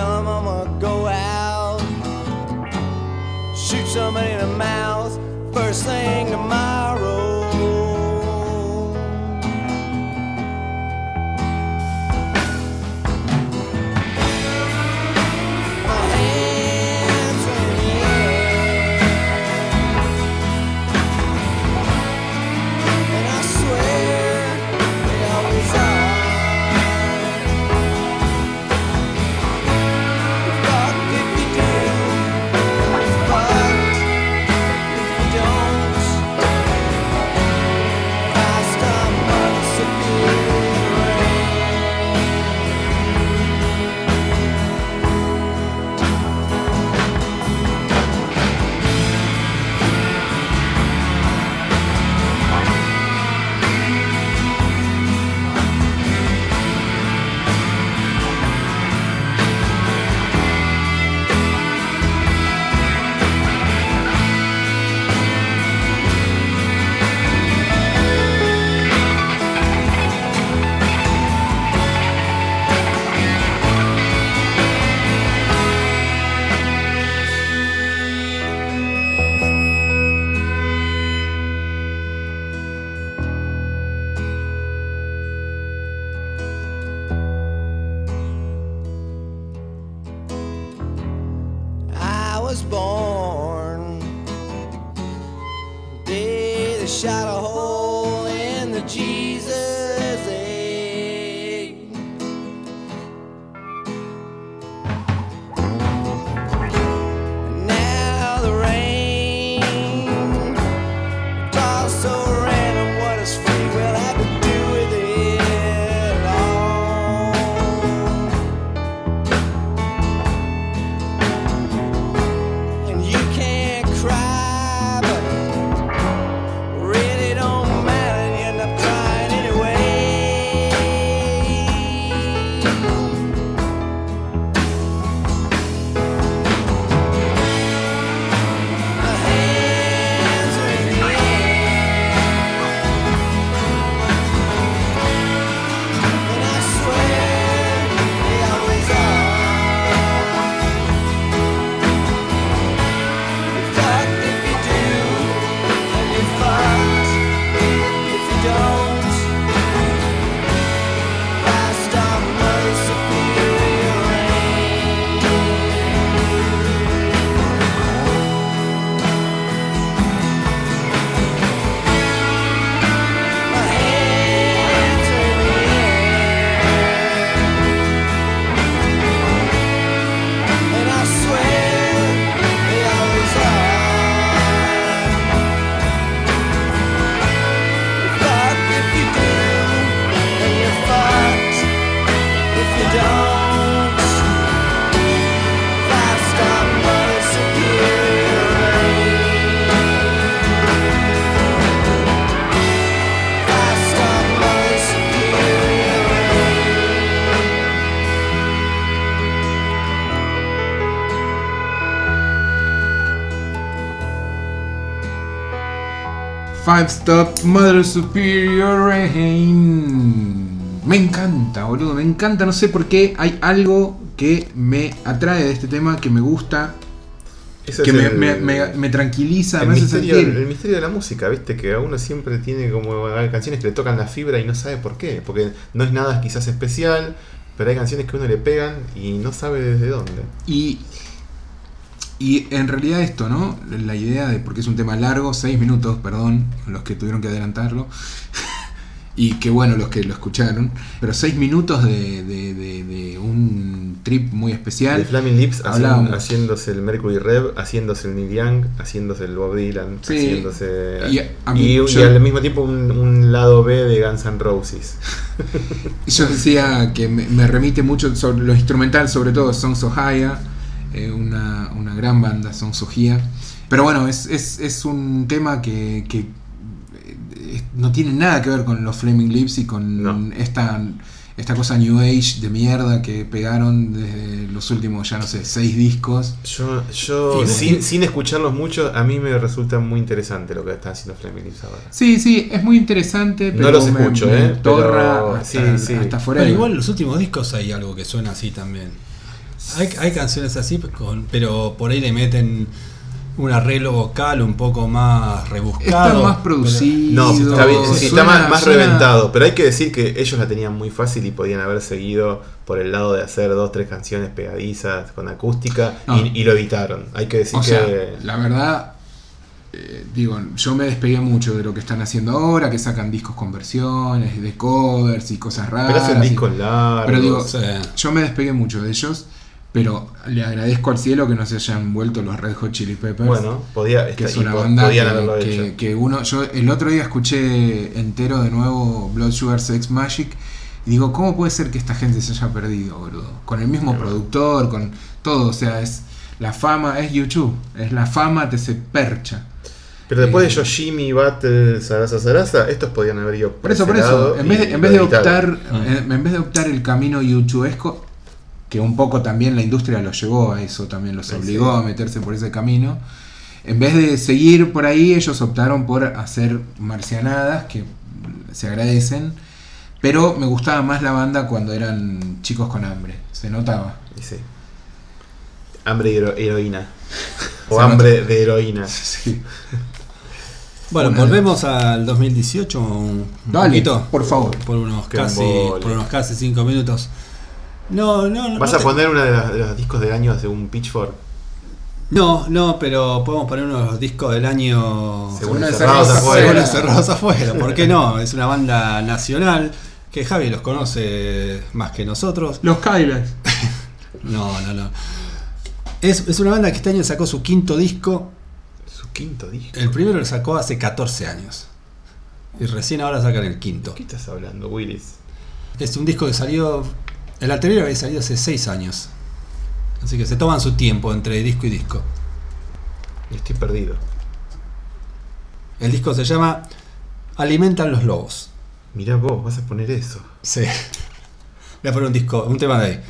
film, I'ma go out, shoot somebody in the mouth, first thing tomorrow. Stop Mother Superior Rain. Me encanta, boludo, me encanta. No sé por qué hay algo que me atrae de este tema, que me gusta, que me, el- me- me- me tranquiliza, el me hace misterio, sentir. el misterio de la música, viste, que a uno siempre tiene como hay canciones que le tocan la fibra y no sabe por qué, porque no es nada quizás especial, pero hay canciones que uno le pegan y no sabe desde dónde. Y, y en realidad esto, ¿no? La idea de, porque es un tema largo, 6 minutos, perdón, los que tuvieron que adelantarlo, [laughs] y que bueno, los que lo escucharon, pero 6 minutos de, de- de- de un trip muy especial. De Flaming Lips haciendo- haciéndose el Mercury Rev, haciéndose el Neil Young, haciéndose el Bob Dylan, Sí. haciéndose. Y Y, a- a mí- y yo- al mismo tiempo un, un lado B de Guns N' Roses. [laughs] Yo decía que me, me remite mucho sobre lo instrumental, sobre todo Songs of Haya, eh, una, una gran banda, Songs of Haya. Pero bueno, es, es, es un tema que, que, eh, no tiene nada que ver con los Flaming Lips y con No. esta, esta cosa New Age de mierda que pegaron desde los últimos, ya no sé, seis discos. Yo, yo sin, sin escucharlos mucho, a mí me resulta muy interesante lo que están haciendo Flaming Lips ahora. Sí, sí, es muy interesante, pero No los escucho, me eh, torra pero hasta, sí, sí. hasta Pero igual en los últimos discos hay algo que suena así también. Hay, hay canciones así, con- pero por ahí le meten un arreglo vocal un poco más rebuscado. Está más pero- producido. No, está, bien, sí, está suena- más, más suena- reventado, pero hay que decir que ellos la tenían muy fácil y podían haber seguido por el lado de hacer dos, tres canciones pegadizas con acústica No. y, y lo evitaron. Hay que decir O que... sea, la verdad, eh, digo, yo me despegué mucho de lo que están haciendo ahora, que sacan discos con versiones, de covers y cosas raras. pero hacen y- discos largos. Pero digo, yo me despegué mucho de ellos, pero le agradezco al cielo que no se hayan vuelto los Red Hot Chili Peppers. bueno, podía, que es una banda podían que, uno yo el otro día escuché entero de nuevo Blood Sugar Sex Magic y digo cómo puede ser que esta gente se haya perdido boludo con el mismo productor con todo o sea es la fama es YouTube es la fama te se percha. Pero después eh, de Yoshimi, Battle, Sarasa Sarasa, estos podían haber ido por eso por eso en vez de, en vez de optar en, en vez de optar el camino youtubeesco que un poco también la industria los llevó a eso también los Sí, obligó a meterse por ese camino en vez de seguir por ahí ellos optaron por hacer marcianadas que se agradecen pero me gustaba más la banda cuando eran chicos con hambre se notaba sí. Hambre de hero- heroína. [laughs] O Se hambre de heroína. [laughs] sí. Bueno, Una- volvemos al 2018 un Dale, poquito. por favor. Por unos Qué casi embole. por unos casi cinco minutos. No, no, no. ¿Vas no a te- poner uno de, las- de los discos del año según Pitchfork? No, no, pero podemos poner uno de los discos del año Según Encerrados afuera. Según Encerrados afuera. ¿Por qué no? Es una banda nacional que Javi los conoce más que nosotros. los Kylax [laughs] No, no, no. Es, es una banda que este año sacó su quinto disco. Su quinto disco. El primero lo sacó hace 14 años. Y recién ahora sacan el quinto. ¿Qué estás hablando, Willis? Es un disco que salió. El anterior había salido hace 6 años. Así que se toman su tiempo entre disco y disco. Estoy perdido. El disco se llama Alimentan los Lobos. Mirá vos, vas a poner eso. Sí. Voy a poner un disco, un tema de ahí.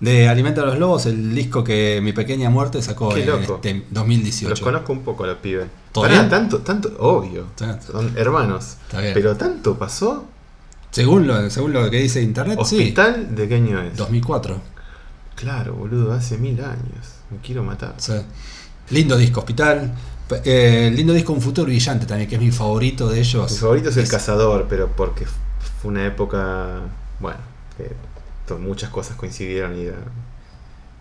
De Alimentan los Lobos, el disco que Mi Pequeña Muerte sacó Qué en loco. este 2018. Los conozco un poco a los pibes. ¿Todo Pará, bien? tanto, tanto, obvio. Tanto. Son hermanos. Está bien. Pero tanto pasó. Según lo, según lo que dice internet, ¿Hospital de qué año es? 2004. Claro, boludo, hace mil años. Me quiero matar. Sí. Lindo disco, Hospital. Eh, lindo disco Un Futuro Brillante también, que es mi favorito de ellos. Mi favorito es El Cazador, pero porque fue una época. Bueno, que muchas cosas coincidieron y era-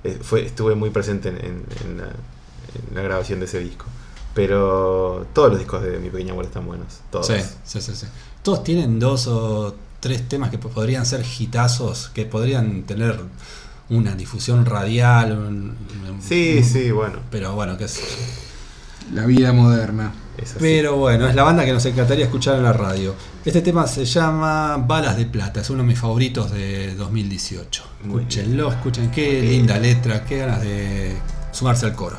eh, fue, estuve muy presente en, en- en la, en la grabación de ese disco. Pero todos los discos de Mi Pequeña Muerte están buenos. Todos. Sí, sí, sí, sí. Todos tienen dos o tres temas que po- podrían ser hitazos, que podrían tener una difusión radial. un- un- Sí, un- sí, bueno. Pero bueno, que es. la vida moderna Es así. Pero bueno, es la banda que nos encantaría escuchar en la radio. Este tema se llama Balas de Plata, es uno de mis favoritos de 2018. Muy Escúchenlo, escuchen qué Muy bien. linda letra, qué ganas de sumarse al coro.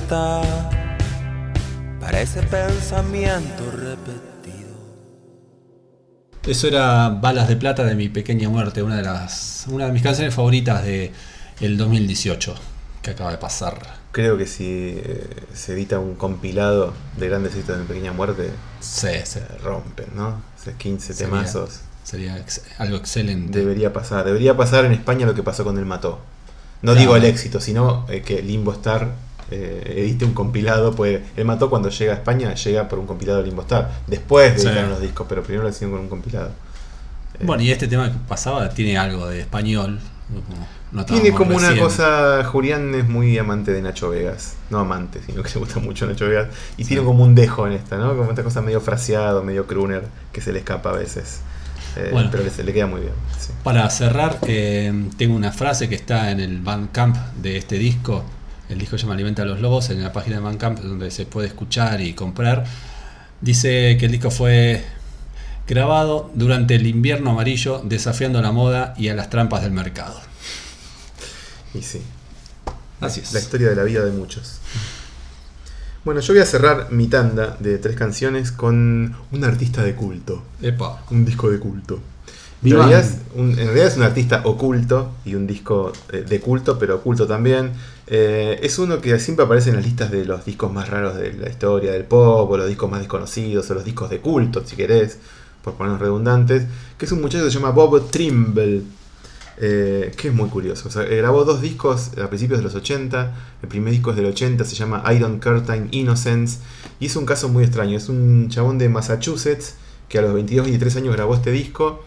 Plata parece pensamiento repetido. Eso era Balas de Plata de mi pequeña muerte, una de las una de mis canciones favoritas de el 2018 que acaba de pasar. Creo que si eh, se edita un compilado de grandes éxitos de mi pequeña muerte, Sí, sí. se rompen, ¿no? Esos 15 Sería- temazos. Sería ex- algo excelente. Debería pasar. Debería pasar en España lo que pasó con El Mató. No Claro. digo el éxito, sino eh, que Limbo Star eh, edite un compilado. Pues El Mató cuando llega a España llega por un compilado de Limbo Star. Después de Sí. los discos, pero primero lo hicieron con un compilado. Eh, Bueno, y este tema que pasaba tiene algo de español. Tiene como una cosa, Julián es muy amante de Nacho Vegas, no amante, sino que le gusta mucho Nacho Vegas, y tiene como un dejo en esta, ¿no? Como esta cosa medio fraseado, medio crooner, que se le escapa a veces. Eh, Bueno. pero le, queda muy bien. sí. Para cerrar, eh, tengo una frase que está en el Bandcamp de este disco. El disco se llama Alimenta a los Lobos, en la página de Bandcamp donde se puede escuchar y comprar. Dice que el disco fue grabado durante el invierno amarillo, desafiando la moda y a las trampas del mercado. Y sí, Así es. la historia de la vida de muchos. Bueno, yo voy a cerrar mi tanda de tres canciones con un artista de culto. Epa. Un disco de culto. En Vivan. realidad, es un, en realidad es un artista oculto y un disco eh, de culto, pero oculto también. Eh, es uno que siempre aparece en las listas de los discos más raros de la historia del pop, o los discos más desconocidos, o los discos de culto, si querés, por ponernos redundantes. Que es un muchacho que se llama Bob Trimble. eh, que es muy curioso. Eh, grabó dos discos a principios de los 80. El primer disco es del 80, se llama Iron Curtain Innocence. Y es un caso muy extraño. Es un chabón de Massachusetts que a los 22, 23 años grabó este disco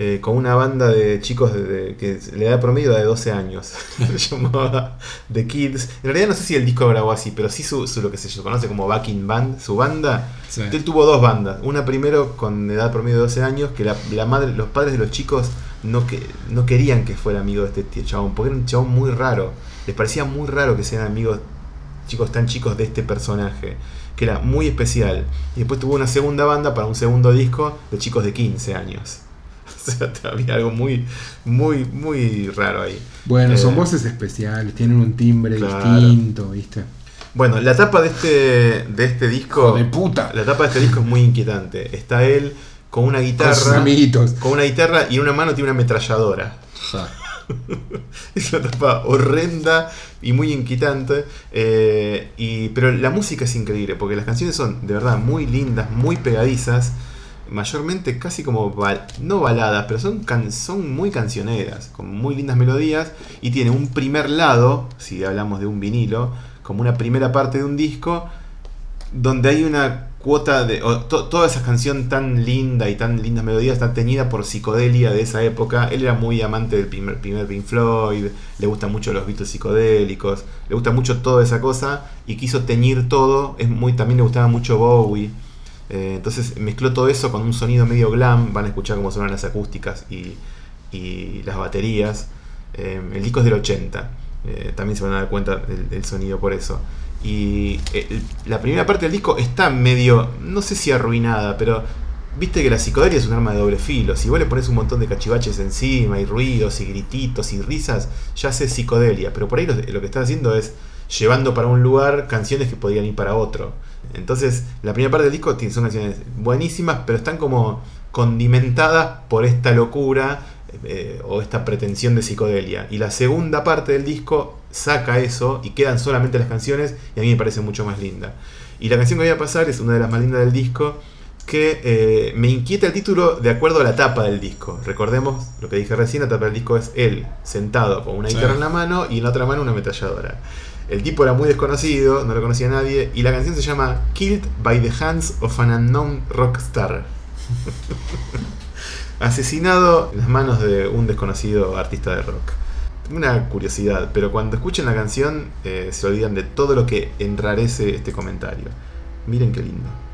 eh, con una banda de chicos de, de- que le da promedio de 12 años. [laughs] se llamaba The Kids. En realidad no sé si el disco grabó así, pero sí su, su- lo que se conoce como backing band, su banda. Sí. Él tuvo dos bandas. Una primero con edad promedio de 12 años, que la, la madre, los padres de los chicos no, que, no querían que fuera amigo de este tío chabón, porque era un chabón muy raro. Les parecía muy raro que sean amigos chicos tan chicos de este personaje, que era muy especial. Y después tuvo una segunda banda para un segundo disco de chicos de 15 años. [laughs] Sea, había algo muy, muy, muy raro ahí. Bueno, son Eh, voces especiales, tienen un timbre Claro. distinto, ¿viste? Bueno, la tapa de este, de este disco. De puta. La tapa de este disco es muy inquietante. Está él con una Con sus guitarra. amiguitos. Con una guitarra y en una mano tiene una ametralladora. Ja. [laughs] Es una tapa horrenda y muy inquietante. eh, y, pero la música es increíble, porque las canciones son de verdad muy lindas, muy pegadizas. Mayormente casi como, no baladas, pero son, son muy cancioneras, con muy lindas melodías. Y tiene un primer lado, si hablamos de un vinilo, como una primera parte de un disco, donde hay una cuota de. toda esa canción tan linda y tan lindas melodías está teñida por psicodelia de esa época. Él era muy amante del primer, primer Pink Floyd, le gustan mucho los Beatles psicodélicos, le gusta mucho toda esa cosa y quiso teñir todo. Es muy, también le gustaba mucho Bowie. Eh, entonces mezcló todo eso con un sonido medio glam. Van a escuchar cómo suenan las acústicas y, las baterías. Eh, el disco es del 80. eh, también se van a dar cuenta del, sonido por eso. Y el- la primera parte del disco está medio, no sé si arruinada, pero viste que la psicodelia es un arma de doble filo. Si vos le pones un montón de cachivaches encima y ruidos y grititos y risas, ya hace psicodelia. Pero por ahí lo, lo que está haciendo es llevando para un lugar canciones que podrían ir para otro. Entonces, la primera parte del disco tiene, son canciones buenísimas, pero están como condimentadas por esta locura eh, o esta pretensión de psicodelia. Y la segunda parte del disco saca eso y quedan solamente las canciones y a mí me parece mucho más linda. Y la canción que voy a pasar es una de las más lindas del disco que eh, me inquieta el título de acuerdo a la tapa del disco. Recordemos lo que dije recién, la tapa del disco es él sentado con una Sí. guitarra en la mano y en la otra mano una ametralladora. El tipo era muy desconocido, no lo conocía nadie, y la canción se llama Killed by the Hands of an Unknown Rockstar. [laughs] Asesinado en las manos de un desconocido artista de rock. Una curiosidad, pero cuando escuchen la canción eh, se olvidan de todo lo que enrarece este comentario. Miren qué lindo.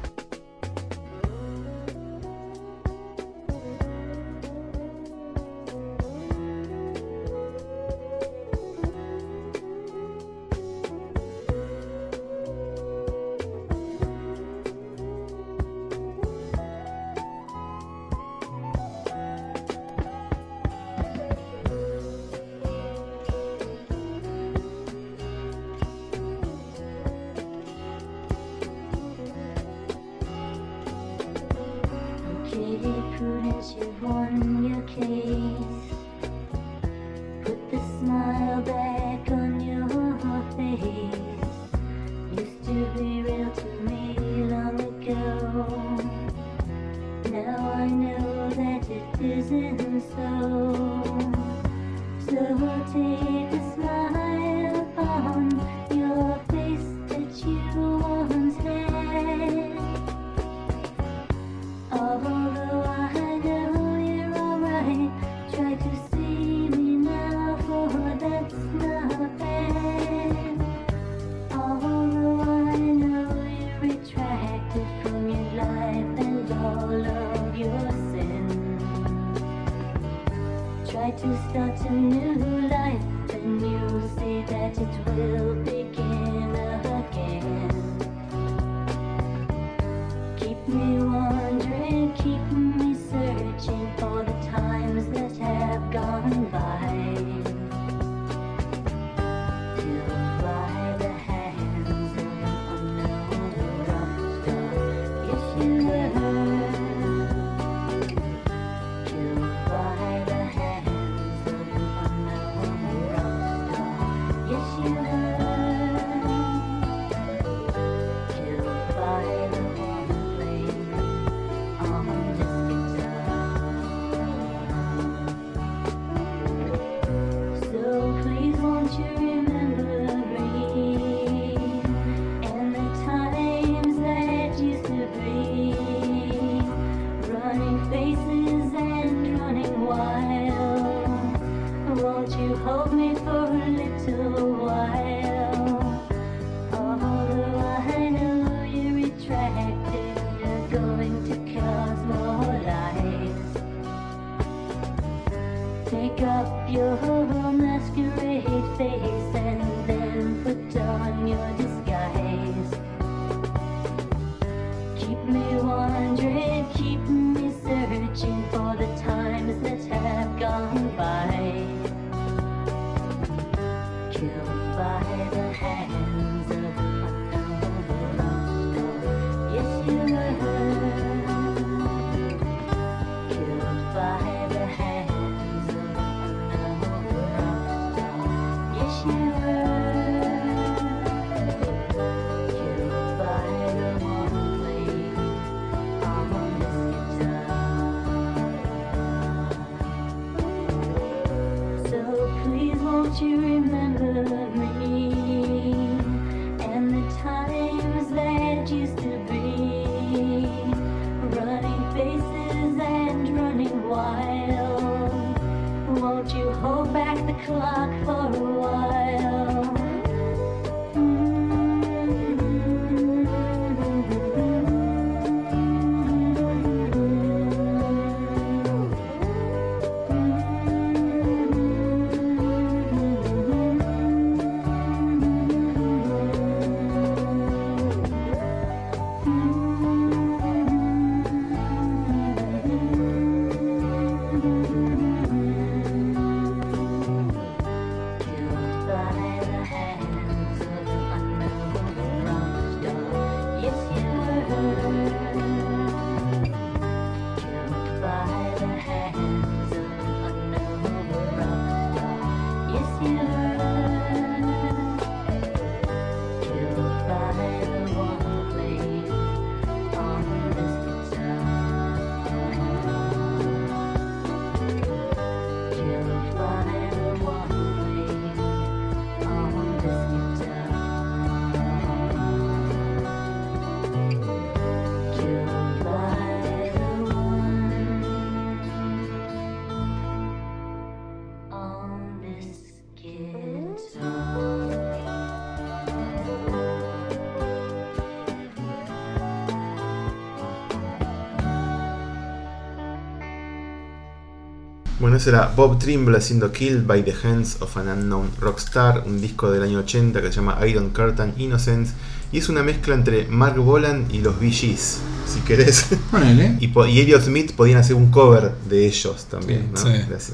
Era Bob Trimble haciendo Killed by the Hands of an Unknown Rockstar, un disco del año 80 que se llama Iron Curtain Innocence. Y es una mezcla entre Mark Bolan y los Gees, si querés. [laughs] Ponele. Y, y Elliot Smith podían hacer un cover de ellos también, ¿no? Sí.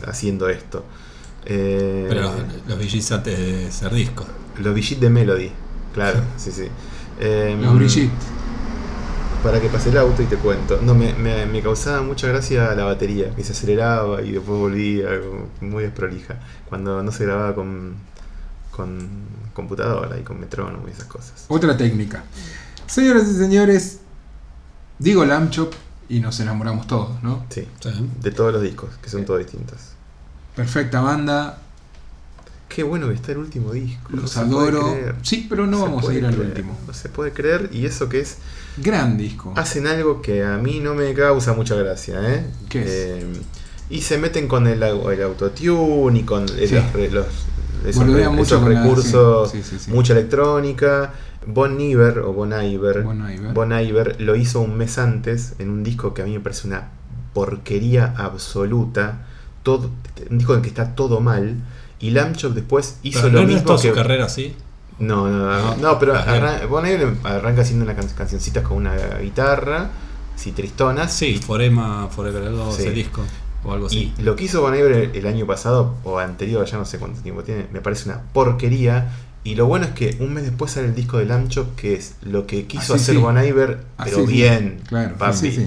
Haciendo esto. Eh, Pero los, los VGs antes de ser disco. los Gees de Melody, claro, sí, sí. Eh, Los Brigitte. Para que pase el auto y te cuento. No, me, me- me causaba mucha gracia la batería, que se aceleraba y después volvía, muy desprolija. Cuando no se grababa con, con computadora y con metrónomo y esas cosas. Otra técnica. Señoras y señores, digo Lamb Chop y nos enamoramos todos, ¿no? Sí, Sí. de todos los discos, que son todos distintos. Perfecta banda, Qué bueno que está el último disco. no los puede adoro. Sí, pero no vamos a ir al último. No se puede creer, y eso que es. Gran disco. Hacen algo que a mí no me causa mucha gracia, ¿eh? ¿Qué es? Eh, y se meten con el, el autotune y con eh, Sí. los, los- esos, re- esos recursos, sí, sí. mucha electrónica. Bon Iver o Bon Iver, Bon Iver. Bon Iver lo hizo un mes antes en un disco que a mí me parece una porquería absoluta. Todo, un disco en el que está todo mal. Y Lamb Chop después hizo Pero lo no, mismo toda que. su carrera así. No, no, no, No. pero arran- Iver arranca haciendo una can- cancioncitas con una guitarra, sí, tristonas. Sí, Forema, Forever algo, Sí. ese disco. O algo así. Y lo que hizo Bon Iver el, año pasado, o anterior, ya no sé cuánto tiempo tiene, me parece una porquería. Y lo bueno es que un mes después sale el disco de Lamb Chop, que es lo que quiso Así hacer sí. Bon Iver, Así pero sí. bien. Claro, papi. así sí.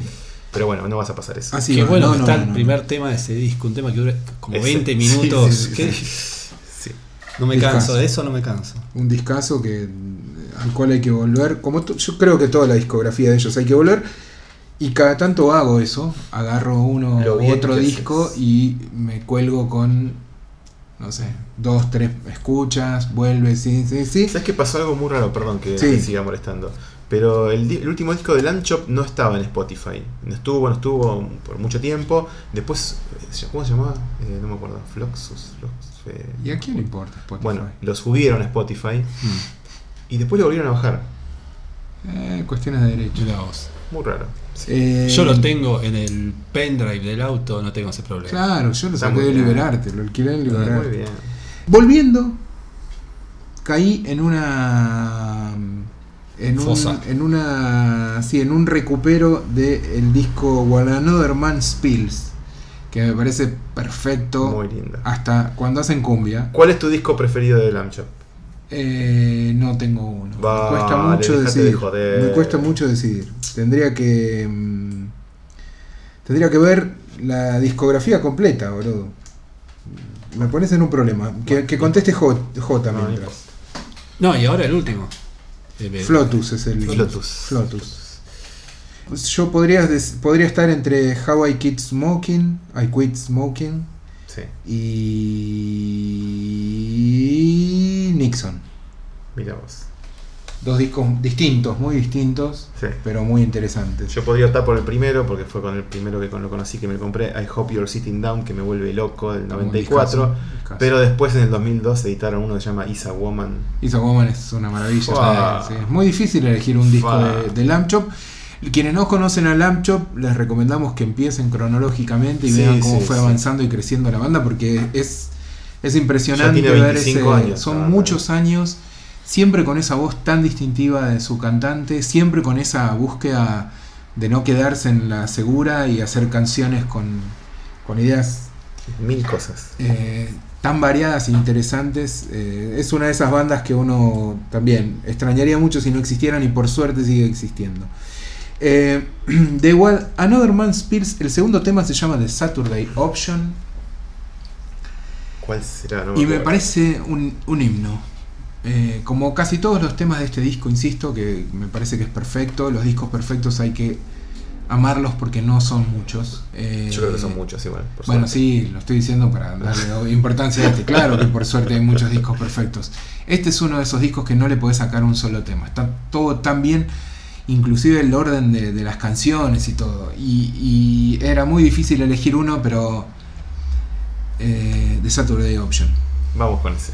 Pero bueno, no vas a pasar eso. Así Qué va. bueno No, que no, está no, el no. primer tema de ese disco, un tema que dura como Ese- 20 sí, minutos. sí, sí, ¿Qué? Sí. No me Discazo. canso, de eso no me canso. Un discazo que al cual hay que volver. Como yo creo que toda la discografía de ellos hay que volver. Y cada tanto hago eso. Agarro uno u otro disco haces. y me cuelgo con. No sé, dos, tres escuchas, vuelve, sí, sí, sí. ¿Sabes que pasó algo muy raro? Perdón que Sí. me siga molestando. Pero el, último disco de Lamb Chop no estaba en Spotify. No estuvo, no estuvo por mucho tiempo. Después, eh, ¿cómo se llamaba? Eh, no me acuerdo. Fluxus. Flux, eh, ¿Y a quién le importa Spotify? Bueno, lo subieron a Spotify Mm. y después lo volvieron a bajar. Eh, cuestiones de derecho. Mirá vos. Muy raro. Sí. Eh, Yo lo tengo en el pendrive del auto, no tengo ese problema. Claro, yo lo saqué de. Liberarte, lo alquilé en Liberarte. Muy bien. Volviendo, caí en una. En un, Fosa. en una. Sí, en un recupero del disco While Another Man Spills. Que me parece perfecto. Muy lindo. Hasta cuando hacen cumbia. ¿Cuál es tu disco preferido de Lamb Chop? Eh, no tengo uno. Me cuesta mucho de decidir. Me cuesta mucho decidir. Tendría que. mm, Tendría que ver la discografía completa, boludo. Me pones en un problema. Que, que conteste J, J no mientras. No, y ahora el último. Flotus es el. Flotus. Flotus. Pues Yo podría, podría estar entre How I Quit Smoking, I Quit Smoking Sí. y Nixon. Mira vos. Dos discos distintos, muy distintos, Sí. pero muy interesantes. Yo podría optar por el primero, porque fue con el primero que lo conocí que me compré, I Hope You're Sitting Down, que me vuelve loco, del 94. Discazo, discazo. Pero después en el 2002 editaron uno que se llama Isa Woman. Isa Woman es una maravilla. Sí. Es muy difícil elegir un disco Fua. de, de Lamb Chop. Quienes no conocen a Lamb Chop, les recomendamos que empiecen cronológicamente y Sí, vean cómo fue avanzando y creciendo la banda, porque es, es impresionante ver 25 ese. años, son muchos años, siempre con esa voz tan distintiva de su cantante, siempre con esa búsqueda de no quedarse en la segura y hacer canciones con, con ideas Mil cosas. eh, tan variadas e interesantes. Eh, es una de esas bandas que uno también extrañaría mucho si no existieran y por suerte sigue existiendo. Eh, [clears throat] de igual, Another Man Spears, el segundo tema se llama The Saturday Option ¿Cuál será? No y me parece un, un himno. Eh, como casi todos los temas de este disco, insisto, que me parece que es perfecto. Los discos perfectos hay que amarlos porque no son muchos. Eh, Yo creo que son muchos igual. por Bueno, suerte. sí, lo estoy diciendo para darle [laughs] importancia a este. Claro que por suerte hay muchos discos perfectos. Este es uno de esos discos que no le podés sacar un solo tema. Está todo tan bien, inclusive el orden de, de las canciones y todo. Y, y era muy difícil elegir uno, pero eh, The Saturday Option. Vamos con ese.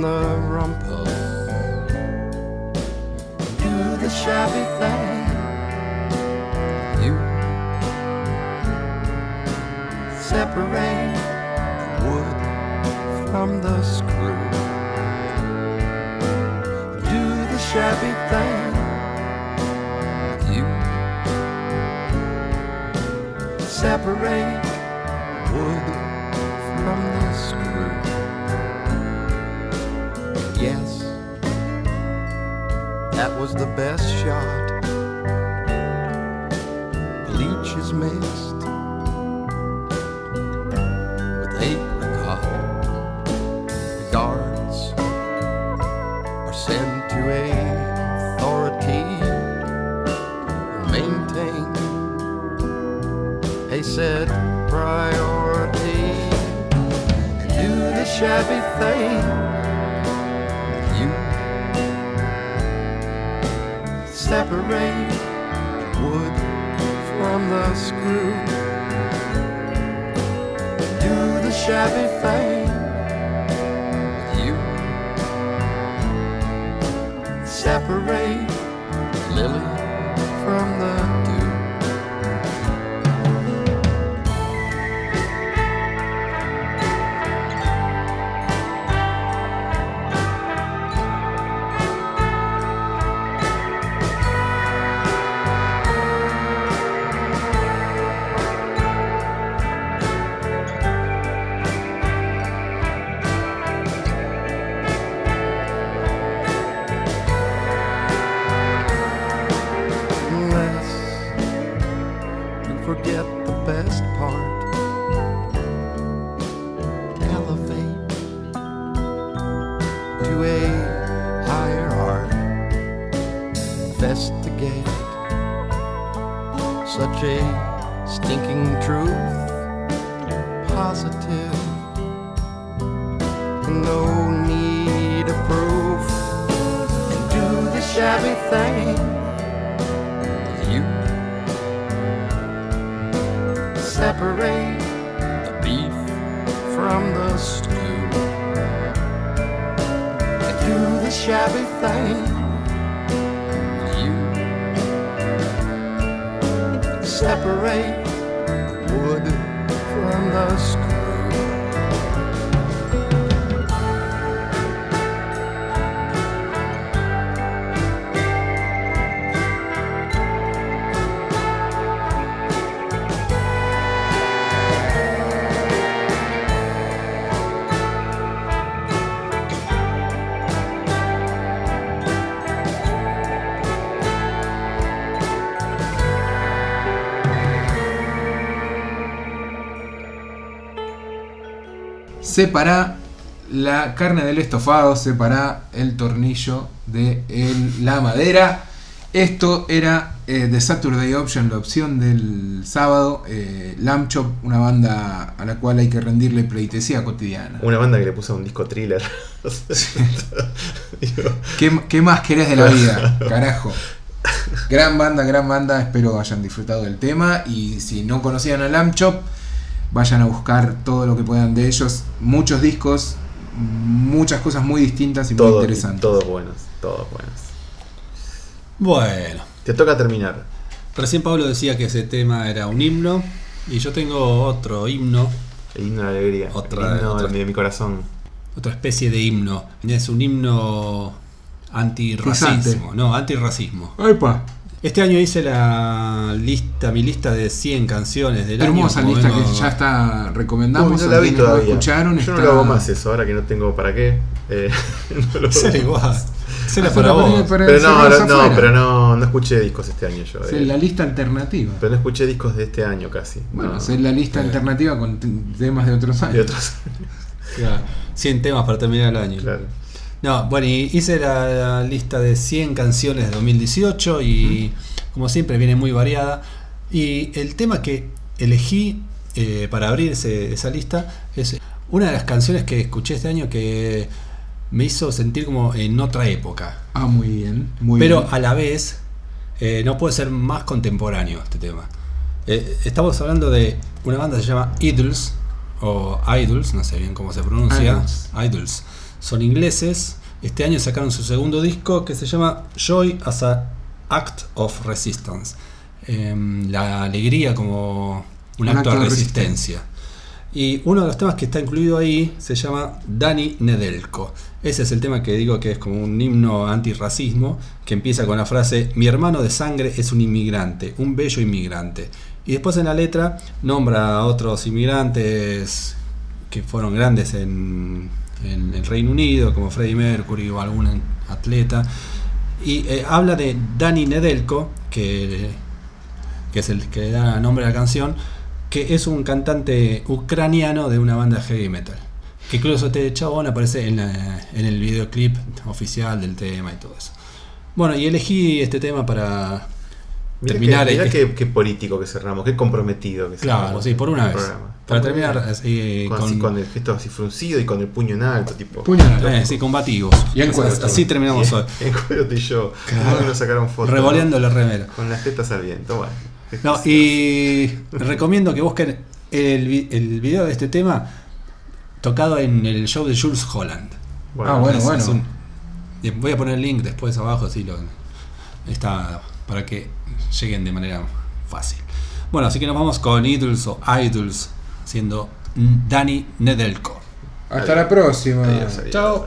The rumpus. Do the shabby thing. You separate the wood from the screw. Do the shabby thing. You separate was the best shot. Bleach is mixed shabby thing. You separate wood from the screw. Separa la carne del estofado, separa el tornillo de el- la madera. Esto era eh, The Saturday Option, la opción del sábado. Eh, Lamb Chop, una banda a la cual hay que rendirle pleitesía cotidiana. Una banda que le puso un disco thriller. Digo, [laughs] ¿Qué, qué más querés de la vida? Carajo. Gran banda, gran banda. Espero hayan disfrutado del tema. Y si no conocían a Lamb Chop, vayan a buscar todo lo que puedan de ellos. Muchos discos, muchas cosas muy distintas y muy interesantes. Todos buenos, todos buenos. Bueno, Te toca terminar. recién Pablo decía que ese tema era un himno. Y yo tengo otro himno, El himno de la alegría. Otra- el himno otra. de mi corazón. otra especie de himno. Es un himno antirracismo. No, antirracismo. ¡Epa! Este año hice la lista, mi lista de 100 canciones del Hermosa año. como lista que ya está. Recomendamos. Uy, no la vi no todavía. escucharon. Yo no lo hago más eso, ahora que no tengo para qué. Eh, [laughs] no lo igual. Será Ah, para pero- vos. pero- Pero no, no, no, pero no, no escuché discos este año yo. Es eh. la lista alternativa. Pero no escuché discos de este año casi. Bueno, No. es la lista alternativa con temas de otros años. de otros. Claro, 100 temas para terminar el año. claro. No, bueno, y hice la, la lista de 100 canciones de 2018 y como siempre viene muy variada. Y el tema que elegí eh, para abrir ese- esa lista, es una de las canciones que escuché este año que me hizo sentir como en otra época. Ah, muy bien. Muy Pero bien. a la vez, eh, no puede ser más contemporáneo este tema. Eh, estamos hablando de una banda que se llama Idols, o Idols, no sé bien cómo se pronuncia. Idols. Idols. Son ingleses. Este año sacaron su segundo disco que se llama Joy as a Act of Resistance. Em, la alegría como un, acto, de resistencia. Y uno de los temas que está incluido ahí se llama Dani Nedelko. Ese es el tema que digo que es como un himno antirracismo, que empieza con la frase, mi hermano de sangre es un inmigrante, un bello inmigrante. Y después en la letra nombra a otros inmigrantes que fueron grandes en, en el Reino Unido, como Freddie Mercury o algún atleta. Y eh, habla de Dani Nedelko, que, que es el que da nombre a la canción, que es un cantante ucraniano de una banda heavy metal. Que incluso este chabón aparece en, la- en el videoclip oficial del tema y todo eso. Bueno, y elegí este tema para Mirá terminar. que- mirá eh, qué, qué político que cerramos, qué comprometido que Claro, cerramos sí, por una el vez. programa. Para terminar así, con, con- así con el gesto así fruncido y con el puño en alto, tipo. Puño en alto. eh, sí, combativos. Y en cuero así, terminamos hoy. En cuero y yo. Claro. Nos sacaron fotos. Revoleando la remera. Con las tetas al viento, bueno. No, y recomiendo que busquen el, vi- el video de este tema tocado en el show de Jules Holland. Ah, bueno, Es- bueno. es un- y voy a poner el link después abajo, así lo, está para que lleguen de manera fácil. Bueno, así que nos vamos con Idols o Idols, siendo Danny Nedelko. Hasta la próxima. Adiós, adiós. Chao.